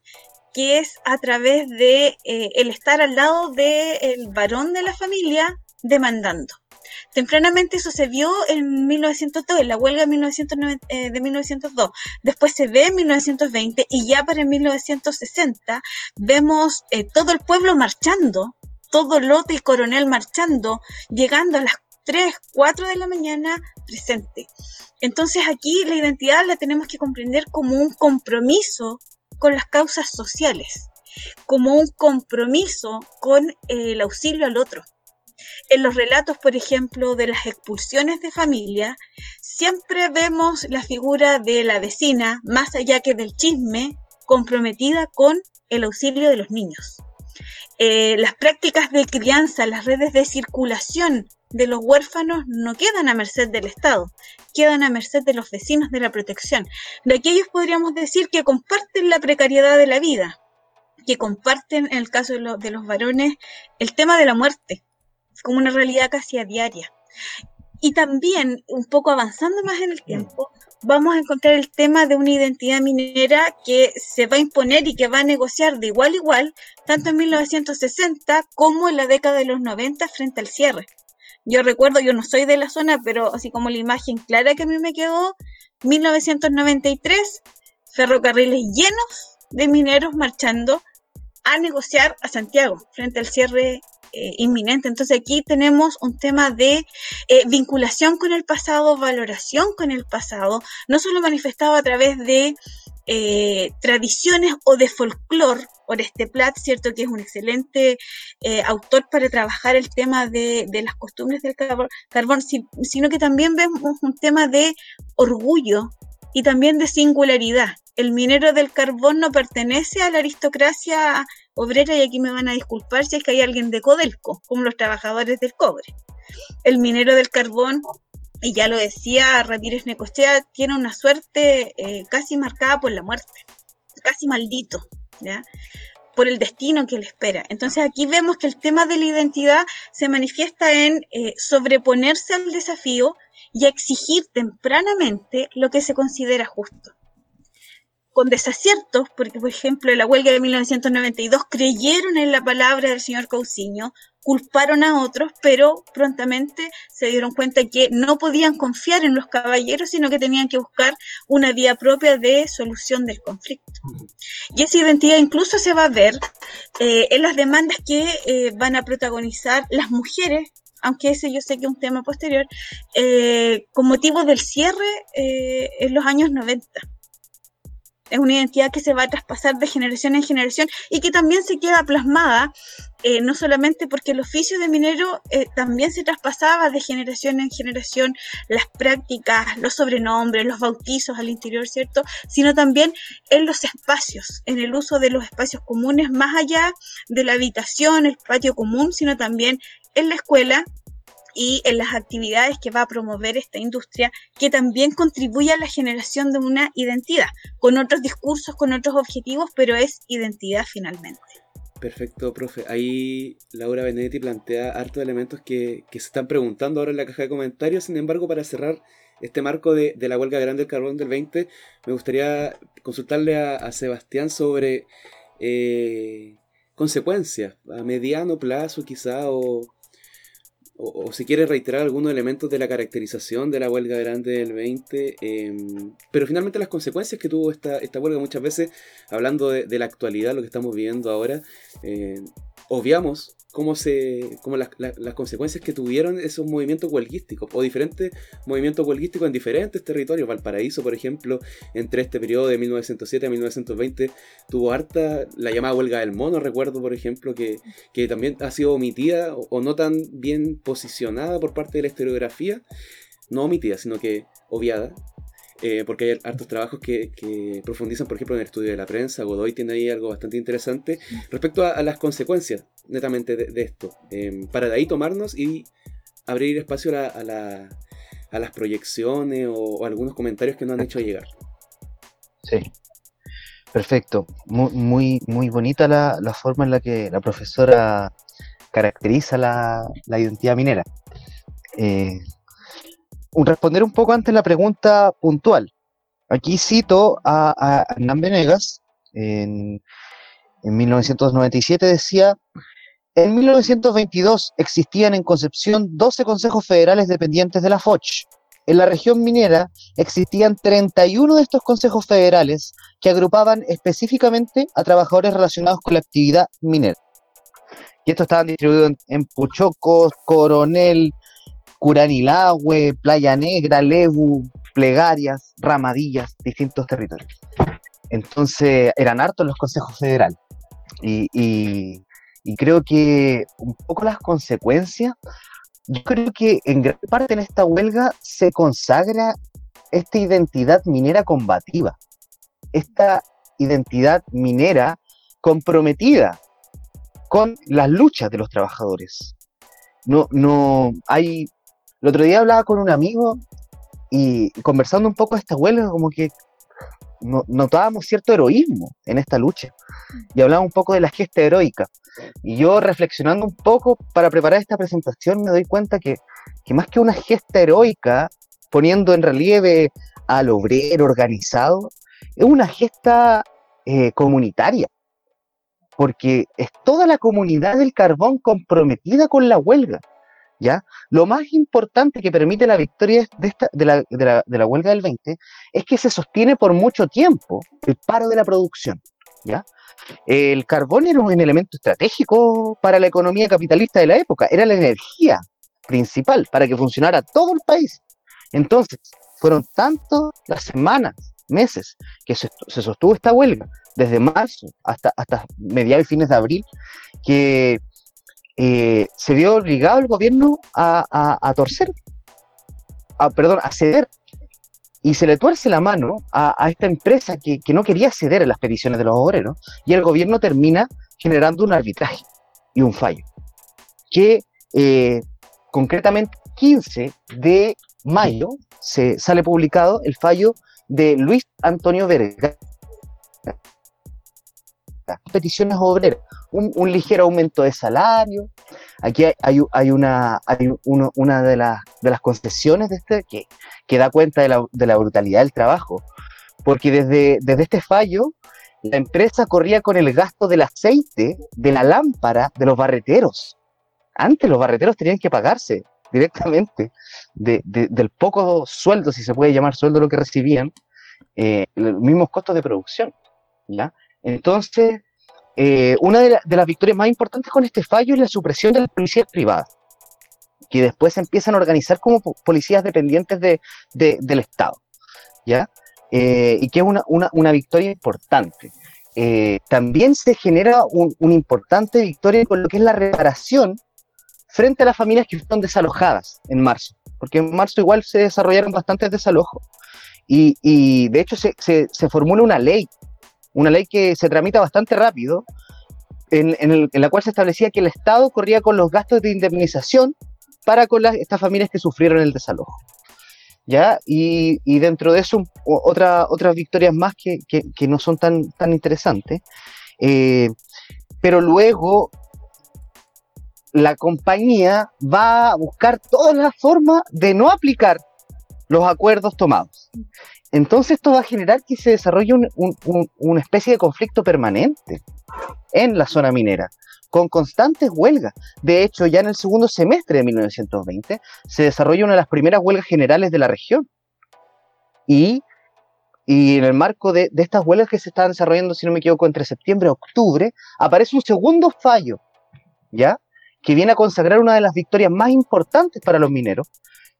que es a través de eh, el estar al lado del varón de la familia demandando. Tempranamente eso se vio en 1902, en la huelga de, eh, de 1902. Después se ve en 1920 y ya para 1960 vemos eh, todo el pueblo marchando, todo lote y coronel marchando, llegando a las 3, 4 de la mañana presente. Entonces aquí la identidad la tenemos que comprender como un compromiso con las causas sociales, como un compromiso con el auxilio al otro. En los relatos, por ejemplo, de las expulsiones de familia, siempre vemos la figura de la vecina, más allá que del chisme, comprometida con el auxilio de los niños. Eh, las prácticas de crianza, las redes de circulación de los huérfanos no quedan a merced del Estado, quedan a merced de los vecinos de la protección, de aquellos podríamos decir que comparten la precariedad de la vida, que comparten, en el caso de, de los varones, el tema de la muerte, como una realidad casi a diaria. Y también, un poco avanzando más en el tiempo, vamos a encontrar el tema de una identidad minera que se va a imponer y que va a negociar de igual a igual, tanto en 1960 como en la década de los 90 frente al cierre Yo recuerdo, yo no soy de la zona, pero así como la imagen clara que a mí me quedó, 1993, ferrocarriles llenos de mineros marchando a negociar a Santiago frente al cierre eh, inminente. Entonces aquí tenemos un tema de eh, vinculación con el pasado, valoración con el pasado, no solo manifestado a través de eh, tradiciones o de folclore, este Platt, ¿cierto? Que es un excelente autor para trabajar el tema de, de las costumbres del carbón, carbón, sino que también vemos un tema de orgullo y también de singularidad. El minero del carbón no pertenece a la aristocracia obrera y aquí me van a disculpar si es que hay alguien de Codelco, como los trabajadores del cobre. El minero del carbón, y ya lo decía Ramírez Necochea, tiene una suerte eh, casi marcada por la muerte, casi maldito, por el destino que le espera. Entonces aquí vemos que el tema de la identidad se manifiesta en eh, sobreponerse al desafío y exigir tempranamente lo que se considera justo con desaciertos, porque por ejemplo en la huelga de 1992 creyeron en la palabra del señor Cousiño, culparon a otros, pero prontamente se dieron cuenta que no podían confiar en los caballeros, sino que tenían que buscar una vía propia de solución del conflicto. Y esa identidad incluso se va a ver eh, en las demandas que eh, van a protagonizar las mujeres aunque ese yo sé que es un tema posterior, eh, con motivo del cierre en los años 90 es una identidad que se va a traspasar de generación en generación y que también se queda plasmada, eh, no solamente porque el oficio de minero eh, también se traspasaba de generación en generación, las prácticas, los sobrenombres, los bautizos al interior, ¿cierto? Sino también en los espacios, en el uso de los espacios comunes, más allá de la habitación, el patio común, sino también en la escuela y en las actividades que va a promover esta industria, que también contribuye a la generación de una identidad, con otros discursos, con otros objetivos, pero es identidad finalmente. Perfecto, profe. Ahí Laura Benedetti plantea hartos elementos que, se están preguntando ahora en la caja de comentarios. Sin embargo, para cerrar este marco de, la huelga grande del carbón del 20, me gustaría consultarle a, Sebastián sobre eh, consecuencias a mediano plazo quizá o, o, si quiere reiterar algunos elementos de la caracterización de la huelga grande del 20, em, pero finalmente las consecuencias que tuvo esta, esta huelga muchas veces, hablando de, la actualidad, lo que estamos viviendo ahora, eh, obviamos cómo, se, cómo las, consecuencias que tuvieron esos movimientos huelguísticos o diferentes movimientos huelguísticos en diferentes territorios. Valparaíso, por ejemplo, entre este periodo de 1907 a 1920 tuvo harta la llamada huelga del mono, recuerdo, por ejemplo, que, también ha sido omitida o, no tan bien posicionada por parte de la historiografía. No omitida, sino que obviada, eh, porque hay hartos trabajos que, profundizan, por ejemplo, en el estudio de la prensa. Godoy tiene ahí algo bastante interesante respecto a, las consecuencias, netamente, de, esto. Em, para de ahí tomarnos y abrir espacio a, las proyecciones o, algunos comentarios que nos han hecho llegar. Sí. Perfecto. Muy, muy, bonita la, forma en la que la profesora caracteriza la, identidad minera. Eh, responder un poco antes la pregunta puntual. Aquí cito a, Hernán Venegas, en, 1997 decía, en 1922 existían en Concepción 12 consejos federales dependientes de la FOCH. En la región minera existían 31 de estos consejos federales que agrupaban específicamente a trabajadores relacionados con la actividad minera. Y estos estaban distribuidos en, en Puchocos, Coronel, Curanilahue, Playa Negra, Lebu, Plegarias, Ramadillas, distintos territorios. Entonces eran hartos los consejos federales. Y, creo que un poco las consecuencias, yo creo que en gran parte en esta huelga se consagra esta identidad minera combativa, esta identidad minera comprometida con las luchas de los trabajadores. No, no hay el otro día hablaba con un amigo y conversando un poco de esta huelga, como que notábamos cierto heroísmo en esta lucha. Y hablaba un poco de la gesta heroica. Y yo reflexionando un poco para preparar esta presentación me doy cuenta que, más que una gesta heroica, poniendo en relieve al obrero organizado, es una gesta eh, comunitaria, porque es toda la comunidad del carbón comprometida con la huelga Lo más importante que permite la victoria de, la, huelga del 20 es que se sostiene por mucho tiempo el paro de la producción. El carbón era un elemento estratégico para la economía capitalista de la época, era la energía principal para que funcionara todo el país. Entonces, fueron tantas las semanas, meses que se, se, sostuvo esta huelga, desde marzo hasta, hasta mediados y fines de abril, que eh, se vio obligado el gobierno a, a, a torcer, a, perdón, a ceder. Y se le tuerce la mano a, a esta empresa que, que, no quería ceder en las peticiones de los obreros, y el gobierno termina generando un arbitraje y un fallo, que eh, concretamente 15 de mayo se sale publicado el fallo de Luis Antonio Verga, peticiones obreras, un, un, ligero aumento de salario. Aquí hay, una, de, la, de, las concesiones este que, que da cuenta de la, brutalidad del trabajo, porque desde, este fallo la empresa corría con el gasto del aceite de la lámpara de los barreteros. Antes los barreteros tenían que pagarse directamente de, de, del poco sueldo, si se puede llamar sueldo lo que recibían, eh, los mismos costos de producción. Entonces, eh, una de, la, de, las victorias más importantes con este fallo es la supresión de las policías privadas, que después se empiezan a organizar como policías dependientes de, de, del Estado, ¿ya? Eh, y que es una, una, victoria importante. Eh, también se genera un, una importante victoria con lo que es la reparación frente a las familias que fueron desalojadas en marzo, porque en marzo igual se desarrollaron bastantes desalojos. Y, de hecho se, se formula una ley una ley que se tramita bastante rápido, en, la cual se establecía que el Estado corría con los gastos de indemnización para con estas familias que sufrieron el desalojo. ¿Ya? Y, dentro de eso, otra, otras victorias más que, que, que, no son tan, tan interesantes. Eh, pero luego la compañía va a buscar todas las formas de no aplicar los acuerdos tomados. Entonces esto va a generar que se desarrolle un, un, un, una especie de conflicto permanente en la zona minera, con constantes huelgas. De hecho, ya en el segundo semestre de 1920 se desarrolla una de las primeras huelgas generales de la región. Y, en el marco de, estas huelgas que se estaban desarrollando, si no me equivoco, entre septiembre y octubre, aparece un segundo fallo, ¿ya? Que viene a consagrar una de las victorias más importantes para los mineros,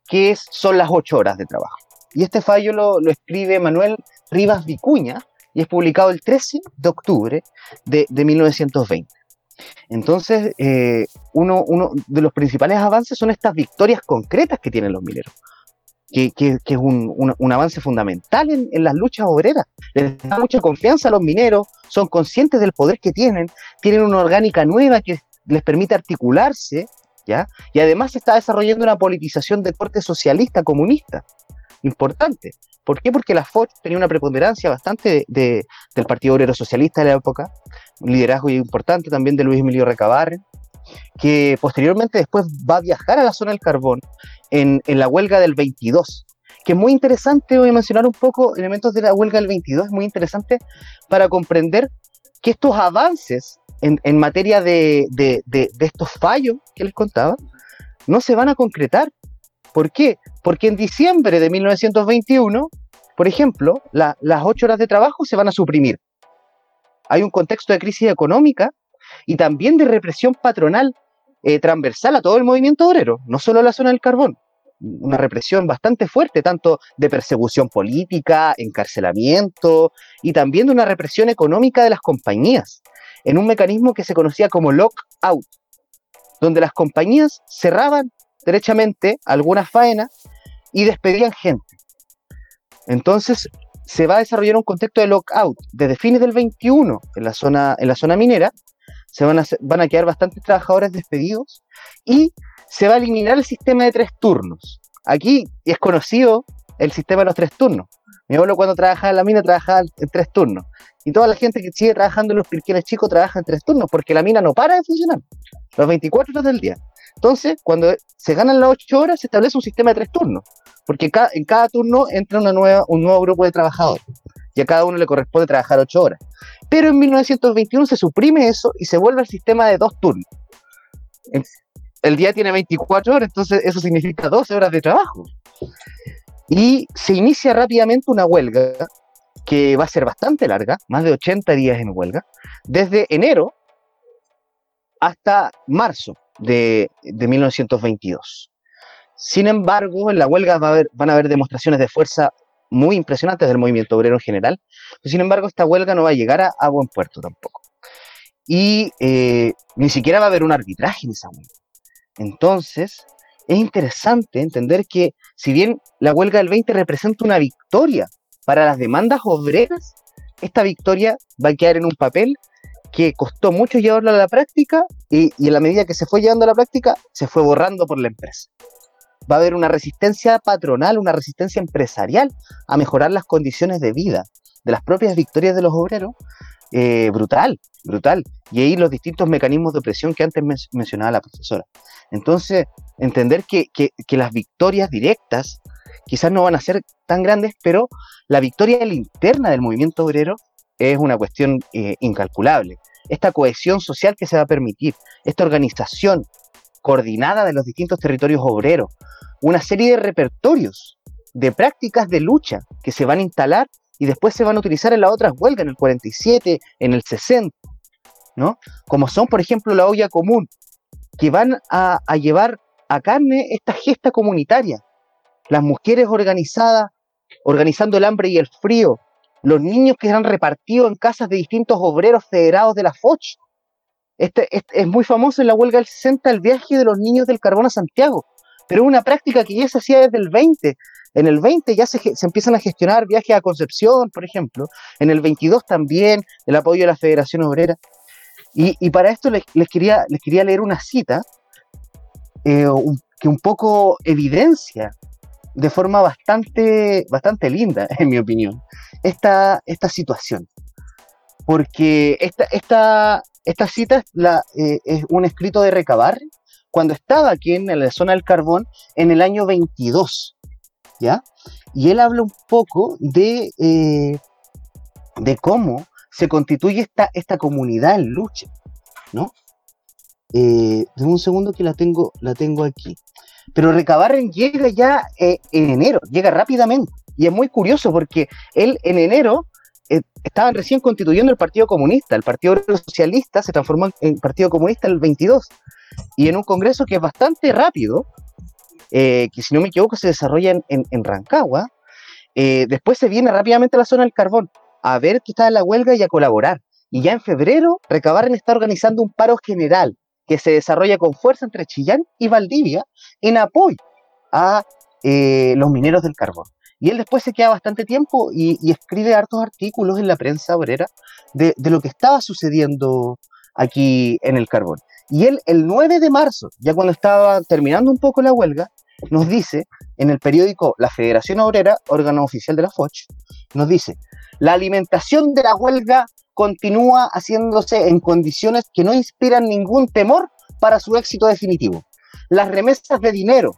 que son las ocho horas de trabajo. Y este fallo lo, escribe Manuel Rivas Vicuña y es publicado el 13 de octubre de, de 1920. Entonces, eh, uno, de los principales avances son estas victorias concretas que tienen los mineros, que, es un, avance fundamental en, en, las luchas obreras. Les da mucha confianza a los mineros, son conscientes del poder que tienen, tienen una orgánica nueva que les permite articularse, ¿ya? Y además se está desarrollando una politización de corte socialista comunista importante. ¿Por qué? Porque la FOCH tenía una preponderancia bastante de, de, del Partido Obrero Socialista de la época, un liderazgo importante también de Luis Emilio Recabarre, que posteriormente después va a viajar a la zona del carbón en, en, la huelga del 22, que es muy interesante, voy a mencionar un poco elementos de la huelga del 22, es muy interesante para comprender que estos avances en, en materia de, de, de, estos fallos que les contaba, no se van a concretar ¿Por qué? Porque en diciembre de 1921, por ejemplo, la, las ocho horas de trabajo se van a suprimir. Hay un contexto de crisis económica y también de represión patronal eh, transversal a todo el movimiento obrero, no solo a la zona del carbón. Una represión bastante fuerte, tanto de persecución política, encarcelamiento y también de una represión económica de las compañías, en un mecanismo que se conocía como lock-out, donde las compañías cerraban derechamente algunas faenas y despedían gente. Entonces se va a desarrollar un contexto de lockout desde fines del 21 en la zona, en la zona minera, se van a, van a quedar bastantes trabajadores despedidos y se va a eliminar el sistema de tres turnos. Aquí es conocido el sistema de los tres turnos. Mi abuelo cuando trabajaba en la mina trabajaba en tres turnos. Y toda la gente que sigue trabajando en los pirquines chicos trabaja en tres turnos porque la mina no para de funcionar. Los 24 horas del día. Entonces, cuando se ganan las ocho horas, se establece un sistema de tres turnos, porque en cada turno entra un nuevo grupo de trabajadores, y a cada uno le corresponde trabajar ocho horas. Pero en 1921 se suprime eso y se vuelve al sistema de dos turnos. el día tiene 24 horas, entonces eso significa 12 horas de trabajo. Y se inicia rápidamente una huelga que va a ser bastante larga, más de 80 días en huelga, desde enero hasta marzo de, 1922. Sin embargo, en la huelga a van a haber demostraciones de fuerza muy impresionantes del movimiento obrero en general. Sin embargo, esta huelga no va a llegar a, buen puerto tampoco. Y eh, ni siquiera va a haber un arbitraje en esa huelga. Entonces, es interesante entender que si bien la huelga del 20 representa una victoria para las demandas obreras, esta victoria va a quedar en un papel que costó mucho llevarlo a la práctica y, en la medida que se fue llevando a la práctica, se fue borrando por la empresa. Va a haber una resistencia patronal, una resistencia empresarial a mejorar las condiciones de vida de las propias victorias de los obreros, eh, brutal, brutal. Y ahí los distintos mecanismos de opresión que antes mencionaba la profesora. Entonces, entender que, las victorias directas quizás no van a ser tan grandes, pero la victoria interna del movimiento obrero es una cuestión eh, incalculable. Esta cohesión social que se va a permitir, esta organización coordinada de los distintos territorios obreros, una serie de repertorios, de prácticas de lucha que se van a instalar y después se van a utilizar en las otras huelgas, en el 47, en el 60, ¿no? Como son, por ejemplo, la olla común, que van a, a llevar a carne esta gesta comunitaria. Las mujeres organizadas, organizando el hambre y el frío, los niños que han repartido en casas de distintos obreros federados de la FOCH. Este, este, es muy famoso en la huelga del 60 el viaje de los niños del carbón a Santiago, pero es una práctica que ya se hacía desde el 20. En el 20 ya se, empiezan a gestionar viajes a Concepción, por ejemplo. En el 22 también el apoyo de la Federación Obrera. Y, para esto les, quería, les quería leer una cita eh, que un poco evidencia de forma bastante, bastante linda, (laughs) en mi opinión, esta, esta situación. Porque esta, esta, esta cita eh, es un escrito de Recabar cuando estaba aquí en la zona del carbón en el año 22, ¿ya? Y él habla un poco de, eh, de cómo se constituye esta, esta comunidad en lucha, ¿no? Eh, un segundo que la tengo, la tengo aquí. Pero Recabarren llega ya eh, en enero, llega rápidamente. Y es muy curioso porque él en enero eh, estaban recién constituyendo el Partido Comunista. El Partido Socialista se transformó en Partido Comunista el 22. Y en un congreso que es bastante rápido, eh, que si no me equivoco se desarrolla en, Rancagua, después se viene rápidamente a la zona del carbón a ver qué está en la huelga y a colaborar. Y ya en febrero, Recabarren está organizando un paro general que se desarrolla con fuerza entre Chillán y Valdivia en apoyo a eh, los mineros del carbón. Y él después se queda bastante tiempo y, escribe hartos artículos en la prensa obrera de, lo que estaba sucediendo aquí en el carbón. Y él, el 9 de marzo, ya cuando estaba terminando un poco la huelga, nos dice en el periódico La Federación Obrera, órgano oficial de la FOCH, nos dice, la alimentación de la huelga continúa haciéndose en condiciones que no inspiran ningún temor para su éxito definitivo. Las remesas de dinero,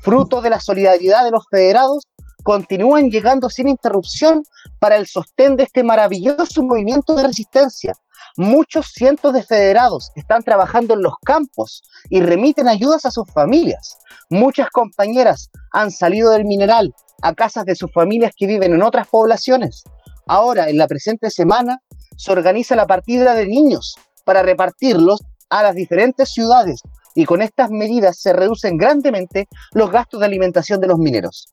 fruto de la solidaridad de los federados, continúan llegando sin interrupción para el sostén de este maravilloso movimiento de resistencia. Muchos cientos de federados están trabajando en los campos y remiten ayudas a sus familias. Muchas compañeras han salido del mineral a casas de sus familias que viven en otras poblaciones. Ahora, en la presente semana, se organiza la partida de niños para repartirlos a las diferentes ciudades y con estas medidas se reducen grandemente los gastos de alimentación de los mineros.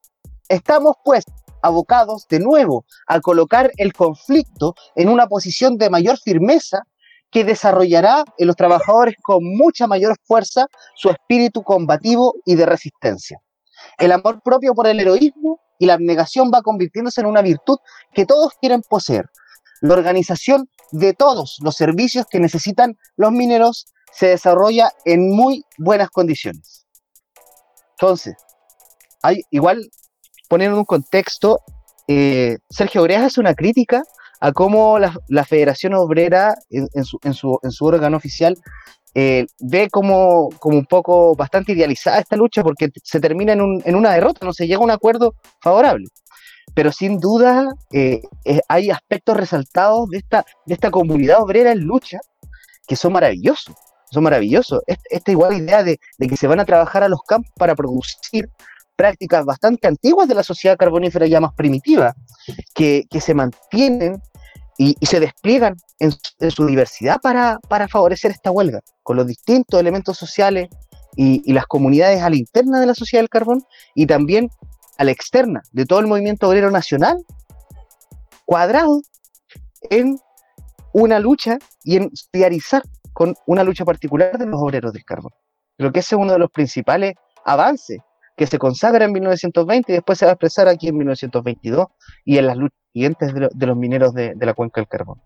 Estamos pues abocados de nuevo a colocar el conflicto en una posición de mayor firmeza que desarrollará en los trabajadores con mucha mayor fuerza su espíritu combativo y de resistencia. El amor propio por el heroísmo y la abnegación va convirtiéndose en una virtud que todos quieren poseer, la organización de todos los servicios que necesitan los mineros se desarrolla en muy buenas condiciones. Entonces, hay igual poner en un contexto, eh, Sergio Oreja hace una crítica a cómo la, Federación Obrera en, su, órgano oficial eh, ve como, un poco bastante idealizada esta lucha porque se termina en, en una derrota, no se llega a un acuerdo favorable pero sin duda eh, hay aspectos resaltados de esta, de esta comunidad obrera en lucha que son maravillosos. Eso es maravilloso. Esta igual idea de, que se van a trabajar a los campos para producir prácticas bastante antiguas de la sociedad carbonífera ya más primitiva, que, se mantienen y, se despliegan en, su diversidad para, favorecer esta huelga, con los distintos elementos sociales y, y, las comunidades a la interna de la sociedad del carbón y también a la externa de todo el movimiento obrero nacional, cuadrado en una lucha y en solidarizar con una lucha particular de los obreros del carbón. Creo que ese es uno de los principales avances que se consagra en 1920 y después se va a expresar aquí en 1922 y en las luchas siguientes de, los mineros de, la cuenca del carbón.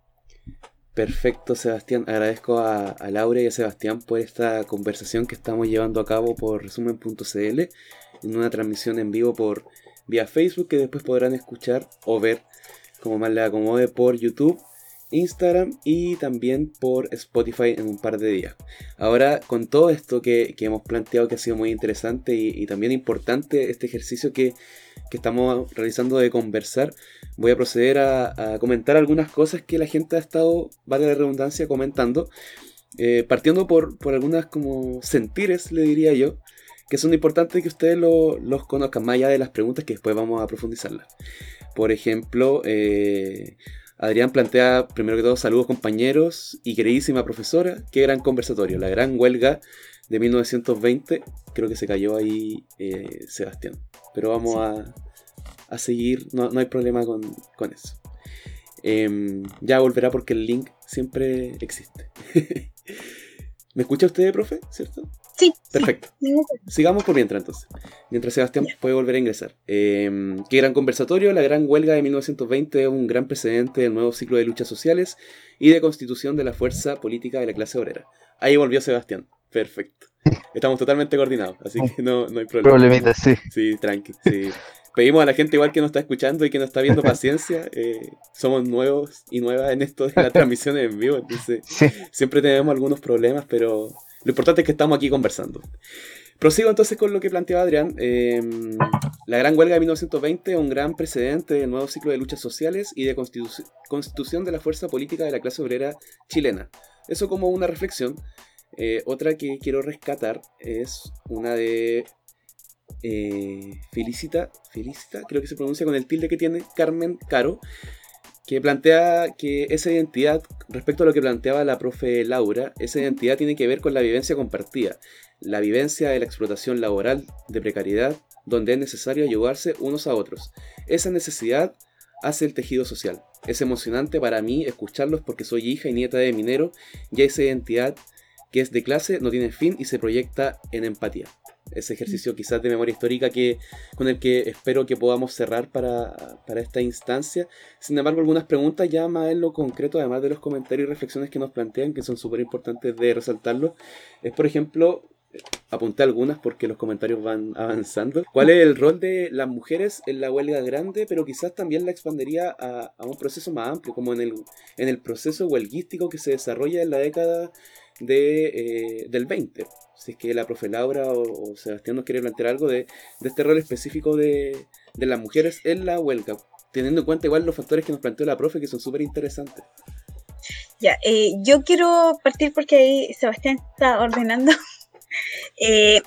Perfecto, Sebastián. Agradezco a, a, Laura y a Sebastián por esta conversación que estamos llevando a cabo por resumen.cl en una transmisión en vivo por vía Facebook que después podrán escuchar o ver como más le acomode por YouTube Instagram y también por Spotify en un par de días. Ahora, con todo esto que, hemos planteado que ha sido muy interesante y, también importante este ejercicio que, estamos realizando de conversar, voy a proceder a, comentar algunas cosas que la gente ha estado, vale la redundancia, comentando. Eh, partiendo por, algunas como sentires, le diría yo, que son importantes que ustedes los conozcan, más allá de las preguntas que después vamos a profundizarlas. Por ejemplo, eh, Adrián plantea, primero que todo, saludos compañeros y queridísima profesora. Qué gran conversatorio. La gran huelga de 1920. Creo que se cayó ahí eh, Sebastián. Pero vamos a, seguir. No, hay problema con, eso. Em, ya volverá porque el link siempre existe. (laughs) ¿Me escucha usted, profe? ¿Cierto? Sí. Perfecto. Sigamos por mientras entonces. Mientras Sebastián puede volver a ingresar. Em, qué gran conversatorio. La gran huelga de 1920 es un gran precedente del nuevo ciclo de luchas sociales y de constitución de la fuerza política de la clase obrera. Ahí volvió Sebastián. Perfecto. Estamos totalmente coordinados, así que no, no hay problema. Problemita, sí. Sí, tranqui. Sí pedimos a la gente igual que nos está escuchando y que nos está viendo (laughs) paciencia. Eh, somos nuevos y nuevas en esto de la (laughs) transmisión en vivo, entonces siempre tenemos algunos problemas, pero lo importante es que estamos aquí conversando. Prosigo entonces con lo que planteaba Adrián. Em, la gran huelga de 1920 un gran precedente del nuevo ciclo de luchas sociales y de constitución de la fuerza política de la clase obrera chilena. Eso como una reflexión. Eh, otra que quiero rescatar es una de eh, Felicita, Felicita, creo que se pronuncia con el tilde que tiene Carmen Caro, que plantea que esa identidad, respecto a lo que planteaba la profe Laura, esa identidad tiene que ver con la vivencia compartida, la vivencia de la explotación laboral, de precariedad, donde es necesario ayudarse unos a otros. Esa necesidad hace el tejido social. Es emocionante para mí escucharlos porque soy hija y nieta de minero y esa identidad que es de clase no tiene fin y se proyecta en empatía ese ejercicio quizás de memoria histórica que, con el que espero que podamos cerrar para, esta instancia. Sin embargo, algunas preguntas ya más en lo concreto, además de los comentarios y reflexiones que nos plantean, que son súper importantes de resaltarlo, es por ejemplo, apunté algunas porque los comentarios van avanzando. ¿Cuál es el rol de las mujeres en la huelga grande? Pero quizás también la expandería a, un proceso más amplio, como en el, en el proceso huelguístico que se desarrolla en la década de, eh, del 20 si es que la profe Laura o, Sebastián nos quiere plantear algo de, este rol específico de, las mujeres en la huelga, teniendo en cuenta igual los factores que nos planteó la profe que son súper interesantes. Ya, eh, yo quiero partir porque ahí Sebastián está ordenando. (laughs) Eh,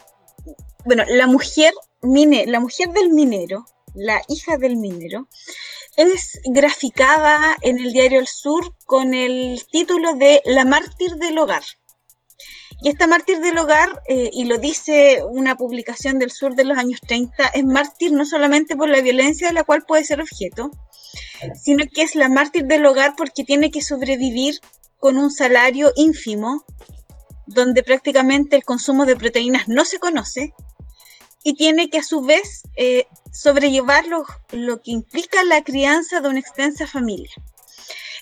bueno, la mujer, mine, la mujer del minero, la hija del minero, es graficada en el diario El Sur con el título de La mártir del hogar. Y esta mártir del hogar, eh, y lo dice una publicación del sur de los años 30, es mártir no solamente por la violencia de la cual puede ser objeto, sino que es la mártir del hogar porque tiene que sobrevivir con un salario ínfimo, donde prácticamente el consumo de proteínas no se conoce, y tiene que a su vez eh, sobrellevar lo que implica la crianza de una extensa familia.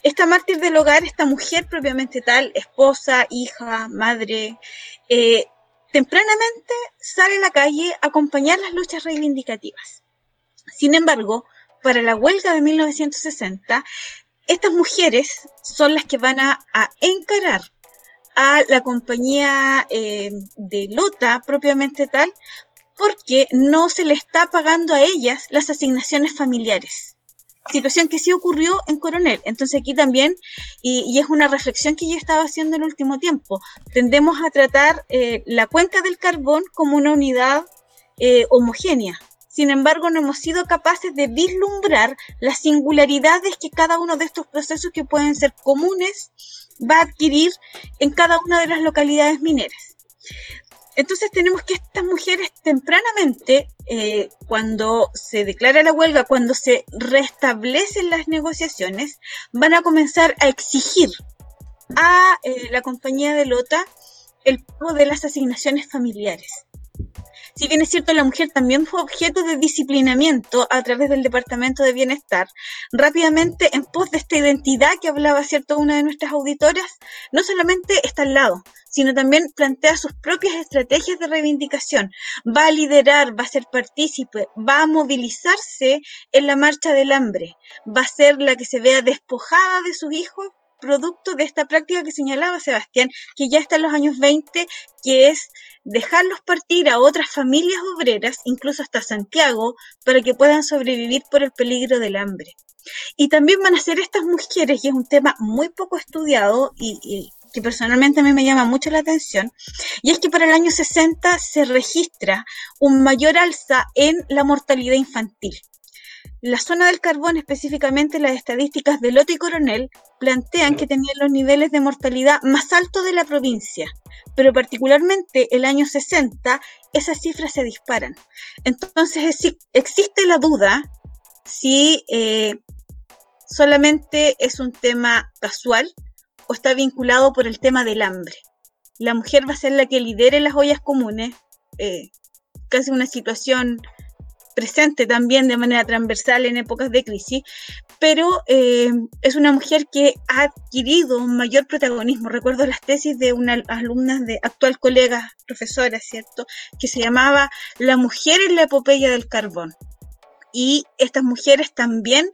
Esta mártir del hogar, esta mujer propiamente tal, esposa, hija, madre, eh, tempranamente sale a la calle a acompañar las luchas reivindicativas. Sin embargo, para la huelga de 1960, estas mujeres son las que van a, encarar a la compañía eh, de Lota propiamente tal, porque no se le está pagando a ellas las asignaciones familiares situación que sí ocurrió en Coronel. Entonces aquí también, y, es una reflexión que yo estaba haciendo en el último tiempo, tendemos a tratar eh, la cuenca del carbón como una unidad eh, homogénea. Sin embargo, no hemos sido capaces de vislumbrar las singularidades que cada uno de estos procesos que pueden ser comunes va a adquirir en cada una de las localidades mineras. Entonces tenemos que estas mujeres tempranamente, eh, cuando se declara la huelga, cuando se restablecen las negociaciones, van a comenzar a exigir a eh, la compañía de Lota el pago de las asignaciones familiares. Si bien es cierto, la mujer también fue objeto de disciplinamiento a través del Departamento de Bienestar, rápidamente en pos de esta identidad que hablaba, cierto, una de nuestras auditoras, no solamente está al lado, sino también plantea sus propias estrategias de reivindicación. Va a liderar, va a ser partícipe, va a movilizarse en la marcha del hambre, va a ser la que se vea despojada de sus hijos producto de esta práctica que señalaba Sebastián, que ya está en los años 20, que es dejarlos partir a otras familias obreras, incluso hasta Santiago, para que puedan sobrevivir por el peligro del hambre. Y también van a ser estas mujeres, y es un tema muy poco estudiado y, que personalmente a mí me llama mucho la atención, y es que para el año 60 se registra un mayor alza en la mortalidad infantil. La zona del carbón, específicamente las estadísticas de Lote y Coronel, plantean que tenían los niveles de mortalidad más altos de la provincia, pero particularmente el año 60 esas cifras se disparan. Entonces existe la duda si eh, solamente es un tema casual o está vinculado por el tema del hambre. La mujer va a ser la que lidere las ollas comunes, eh, casi una situación presente también de manera transversal en épocas de crisis, pero eh, es una mujer que ha adquirido un mayor protagonismo. Recuerdo las tesis de una alumna de actual colega, profesora, ¿cierto?, que se llamaba La mujer en la epopeya del carbón. Y estas mujeres también,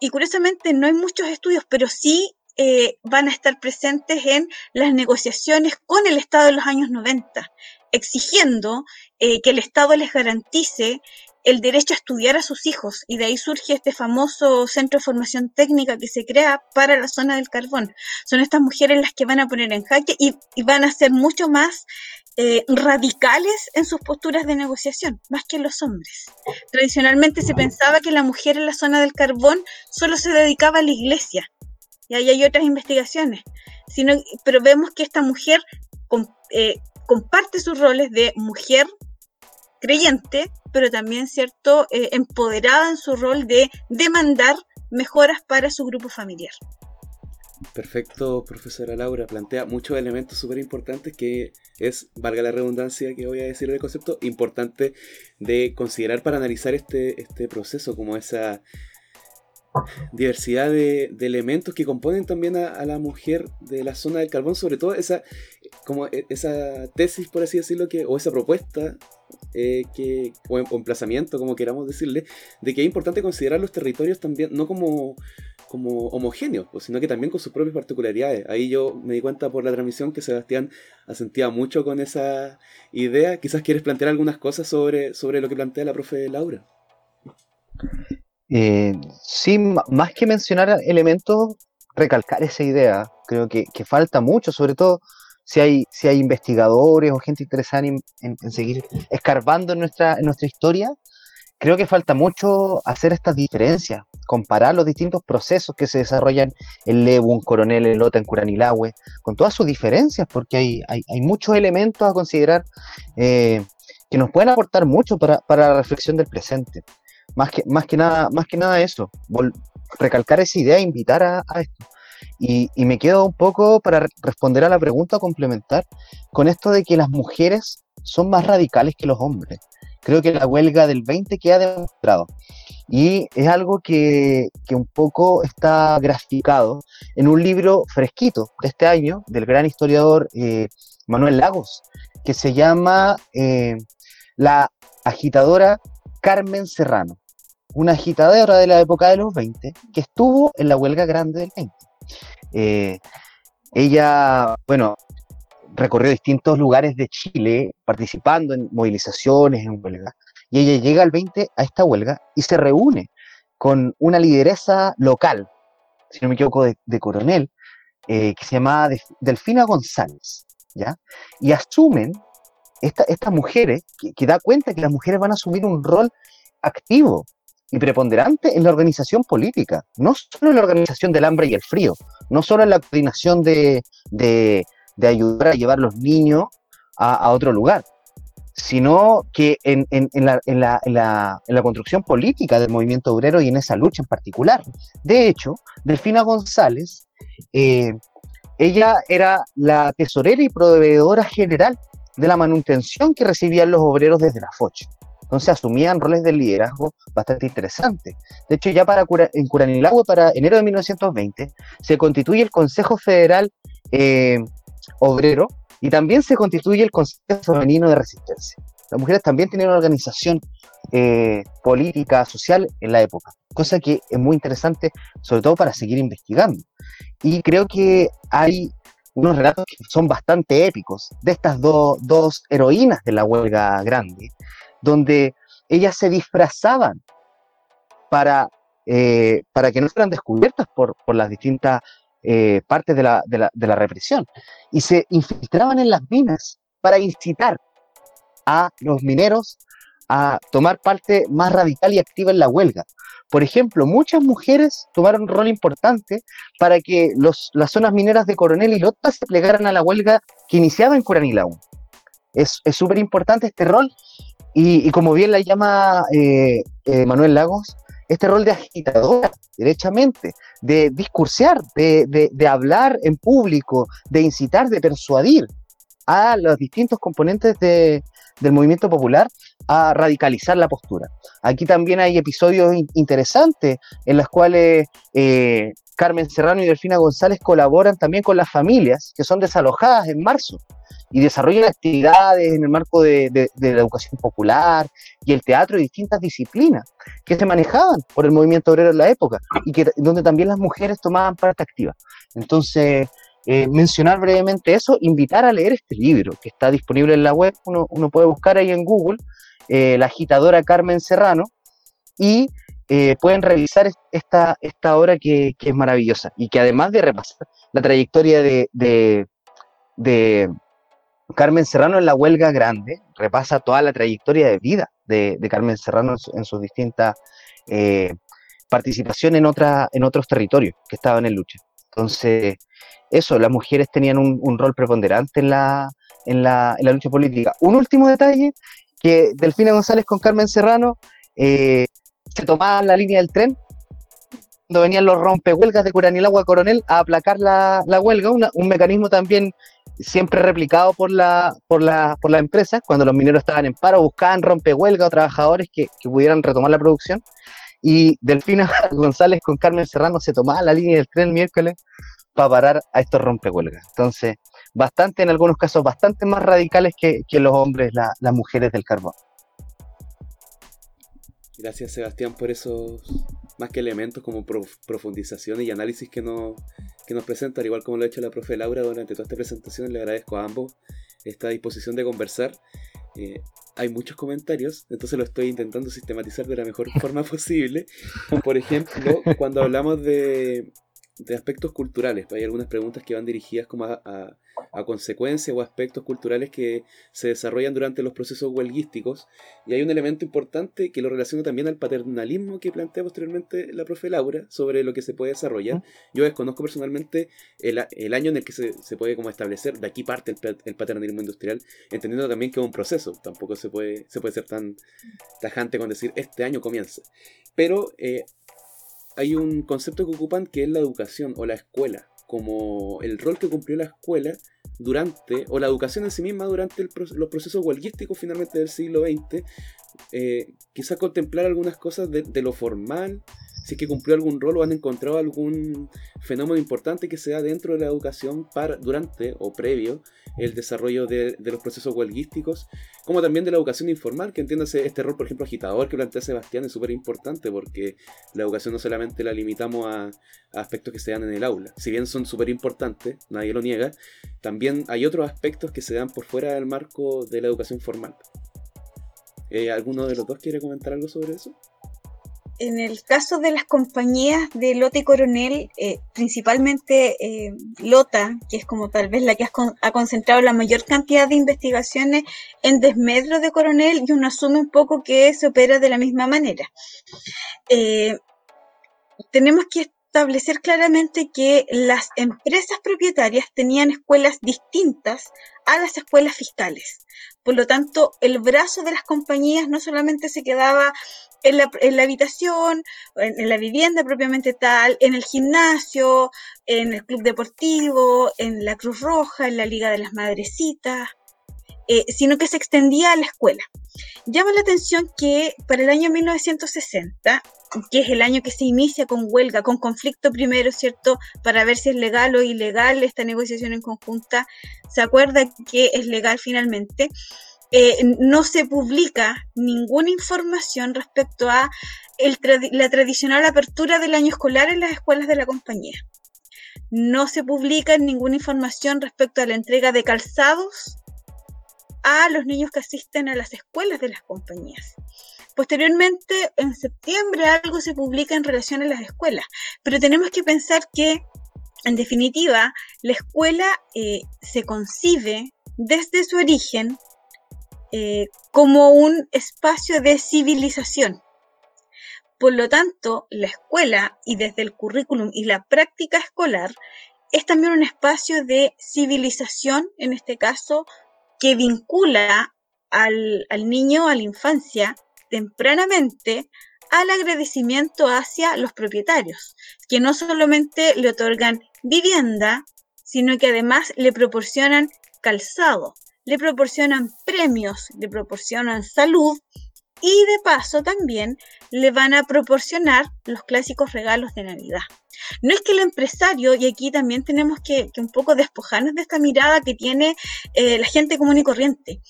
y curiosamente no hay muchos estudios, pero sí eh, van a estar presentes en las negociaciones con el Estado en los años 90, exigiendo eh, que el Estado les garantice el derecho a estudiar a sus hijos y de ahí surge este famoso centro de formación técnica que se crea para la zona del carbón. Son estas mujeres las que van a poner en jaque y, van a ser mucho más eh, radicales en sus posturas de negociación, más que los hombres. Tradicionalmente se pensaba que la mujer en la zona del carbón solo se dedicaba a la iglesia, y ahí hay otras investigaciones, sino, pero vemos que esta mujer eh, comparte sus roles de mujer creyente, pero también, ¿cierto?, eh, empoderada en su rol de demandar mejoras para su grupo familiar. Perfecto, profesora Laura. Plantea muchos elementos súper importantes que es, valga la redundancia que voy a decir del concepto, importante de considerar para analizar este, este proceso, como esa diversidad de, elementos que componen también a, la mujer de la zona del carbón, sobre todo esa, como e, esa tesis, por así decirlo, que, o esa propuesta eh, que, o, emplazamiento, como queramos decirle, de que es importante considerar los territorios también, no como, como homogéneos, pues, sino que también con sus propias particularidades. Ahí yo me di cuenta por la transmisión que Sebastián asentía mucho con esa idea. Quizás quieres plantear algunas cosas sobre, sobre lo que plantea la profe Laura. Eh, sí, más que mencionar elementos, recalcar esa idea. Creo que, falta mucho, sobre todo si hay, si hay investigadores o gente interesada en, seguir escarbando en nuestra, en nuestra historia. Creo que falta mucho hacer estas diferencias, comparar los distintos procesos que se desarrollan en Lebu, en Coronel, en Lota, en Curanilahue, con todas sus diferencias, porque hay, hay, muchos elementos a considerar eh, que nos pueden aportar mucho para, para la reflexión del presente. Más que, más que nada, más que nada eso, recalcar esa idea, invitar a, esto. Y, me quedo un poco para responder a la pregunta, complementar con esto de que las mujeres son más radicales que los hombres. Creo que la huelga del 20 queda demostrado. Y es algo que, un poco está graficado en un libro fresquito de este año del gran historiador eh, Manuel Lagos, que se llama eh, La agitadora Carmen Serrano una agitadora de la época de los 20 que estuvo en la huelga grande del 20. Eh, ella, bueno, recorrió distintos lugares de Chile participando en movilizaciones, en huelga, y ella llega al 20 a esta huelga y se reúne con una lideresa local, si no me equivoco, de, coronel, eh, que se llamaba Delfina González, ¿ya? Y asumen, estas mujeres, que, que da cuenta que las mujeres van a asumir un rol activo y preponderante en la organización política, no solo en la organización del hambre y el frío, no solo en la coordinación de, de, ayudar a llevar los niños a, otro lugar, sino que en, en, la, la, en, la, construcción política del movimiento obrero y en esa lucha en particular. De hecho, Delfina González, eh, ella era la tesorera y proveedora general de la manutención que recibían los obreros desde la FOCH. Entonces asumían roles de liderazgo bastante interesantes. De hecho, ya para en Curanilagua, para enero de 1920, se constituye el Consejo Federal eh, Obrero y también se constituye el Consejo Femenino de Resistencia. Las mujeres también tienen una organización eh, política, social en la época, cosa que es muy interesante, sobre todo para seguir investigando. Y creo que hay unos relatos que son bastante épicos de estas dos heroínas de la huelga grande, donde ellas se disfrazaban para, eh, para que no fueran descubiertas por, las distintas eh, partes de la, de, la, de la represión y se infiltraban en las minas para incitar a los mineros a tomar parte más radical y activa en la huelga. Por ejemplo, muchas mujeres tomaron un rol importante para que los, las zonas mineras de Coronel y Lota se plegaran a la huelga que iniciaba en Curanilao. Es súper importante este rol y, como bien la llama eh, eh, Manuel Lagos, este rol de agitadora, derechamente, de discursear, de, de, hablar en público, de incitar, de persuadir a los distintos componentes de, del movimiento popular a radicalizar la postura. Aquí también hay episodios interesantes en los cuales eh, Carmen Serrano y Delfina González colaboran también con las familias que son desalojadas en marzo y desarrollan actividades en el marco de, la educación popular y el teatro y distintas disciplinas que se manejaban por el movimiento obrero en la época y que donde también las mujeres tomaban parte activa. Entonces, eh, mencionar brevemente eso, invitar a leer este libro que está disponible en la web, uno, puede buscar ahí en Google, eh, la agitadora Carmen Serrano, y eh, pueden revisar esta, esta obra que, es maravillosa y que además de repasar la trayectoria de, de, Carmen Serrano en la huelga grande, repasa toda la trayectoria de vida de, Carmen Serrano en, sus distintas participaciones en, en otros territorios que estaban en lucha. Entonces, eso, las mujeres tenían un, rol preponderante en la, en, la, en la, lucha política. Un último detalle, que Delfina González con Carmen Serrano eh, se tomaban la línea del tren cuando venían los rompehuelgas de Curanilagua Coronel a aplacar la, la huelga, un mecanismo también siempre replicado por la, por, la, por la empresa, cuando los mineros estaban en paro, buscaban rompehuelga o trabajadores que, que pudieran retomar la producción. Y Delfina (laughs) González con Carmen Serrano se tomaban la línea del tren el miércoles para parar a estos rompehuelgas. Entonces, bastante, en algunos casos, bastante más radicales que, los hombres, las mujeres del carbón. Gracias Sebastián por esos más que elementos como profundización y análisis que nos, que nos presentan, igual como lo ha hecho la profe Laura durante toda esta presentación, le agradezco a ambos esta disposición de conversar. Eh, hay muchos comentarios, entonces lo estoy intentando sistematizar de la mejor forma (laughs) posible. Por ejemplo, cuando hablamos de, de aspectos culturales. Hay algunas preguntas que van dirigidas como a, a, consecuencias o aspectos culturales que se desarrollan durante los procesos huelguísticos. Y hay un elemento importante que lo relaciona también al paternalismo que plantea posteriormente la profe Laura sobre lo que se puede desarrollar. Yo desconozco personalmente el, el año en el que se, se, puede como establecer, de aquí parte el, el, paternalismo industrial, entendiendo también que es un proceso. Tampoco se puede, se puede ser tan tajante con decir este año comienza. Pero eh, hay un concepto que ocupan que es la educación o la escuela, como el rol que cumplió la escuela durante, o la educación en sí misma durante los procesos huelguísticos finalmente del siglo XX, eh, quizá contemplar algunas cosas de, lo formal, si es que cumplió algún rol o han encontrado algún fenómeno importante que sea dentro de la educación para, durante o previo el desarrollo de, los procesos huelguísticos, como también de la educación informal, que entiéndase este rol, por ejemplo, agitador que plantea Sebastián es súper importante porque la educación no solamente la limitamos a, aspectos que se dan en el aula, si bien son súper importantes, nadie lo niega, también hay otros aspectos que se dan por fuera del marco de la educación formal. Eh, ¿Alguno de los dos quiere comentar algo sobre eso? En el caso de las compañías de Lota y Coronel, eh, principalmente eh, Lota, que es como tal vez la que ha, concentrado la mayor cantidad de investigaciones en desmedro de Coronel, y uno asume un poco que se opera de la misma manera. Eh, tenemos que establecer claramente que las empresas propietarias tenían escuelas distintas a las escuelas fiscales. Por lo tanto, el brazo de las compañías no solamente se quedaba en la, en la habitación, en, la vivienda propiamente tal, en el gimnasio, en el club deportivo, en la Cruz Roja, en la Liga de las Madrecitas, eh, sino que se extendía a la escuela. Llama la atención que para el año 1960, que es el año que se inicia con huelga, con conflicto primero, ¿cierto? Para ver si es legal o ilegal esta negociación en conjunta, se acuerda que es legal finalmente. Eh, no se publica ninguna información respecto a la tradicional apertura del año escolar en las escuelas de la compañía. No se publica ninguna información respecto a la entrega de calzados a los niños que asisten a las escuelas de las compañías. Posteriormente, en septiembre, algo se publica en relación a las escuelas, pero tenemos que pensar que, en definitiva, la escuela eh, se concibe desde su origen eh, como un espacio de civilización. Por lo tanto, la escuela y desde el currículum y la práctica escolar es también un espacio de civilización, en este caso, que vincula al, al niño, a la infancia, tempranamente al agradecimiento hacia los propietarios, que no solamente le otorgan vivienda, sino que además le proporcionan calzado, le proporcionan premios, le proporcionan salud y de paso también le van a proporcionar los clásicos regalos de Navidad. No es que el empresario, y aquí también tenemos que, un poco despojarnos de esta mirada que tiene eh, la gente común y corriente,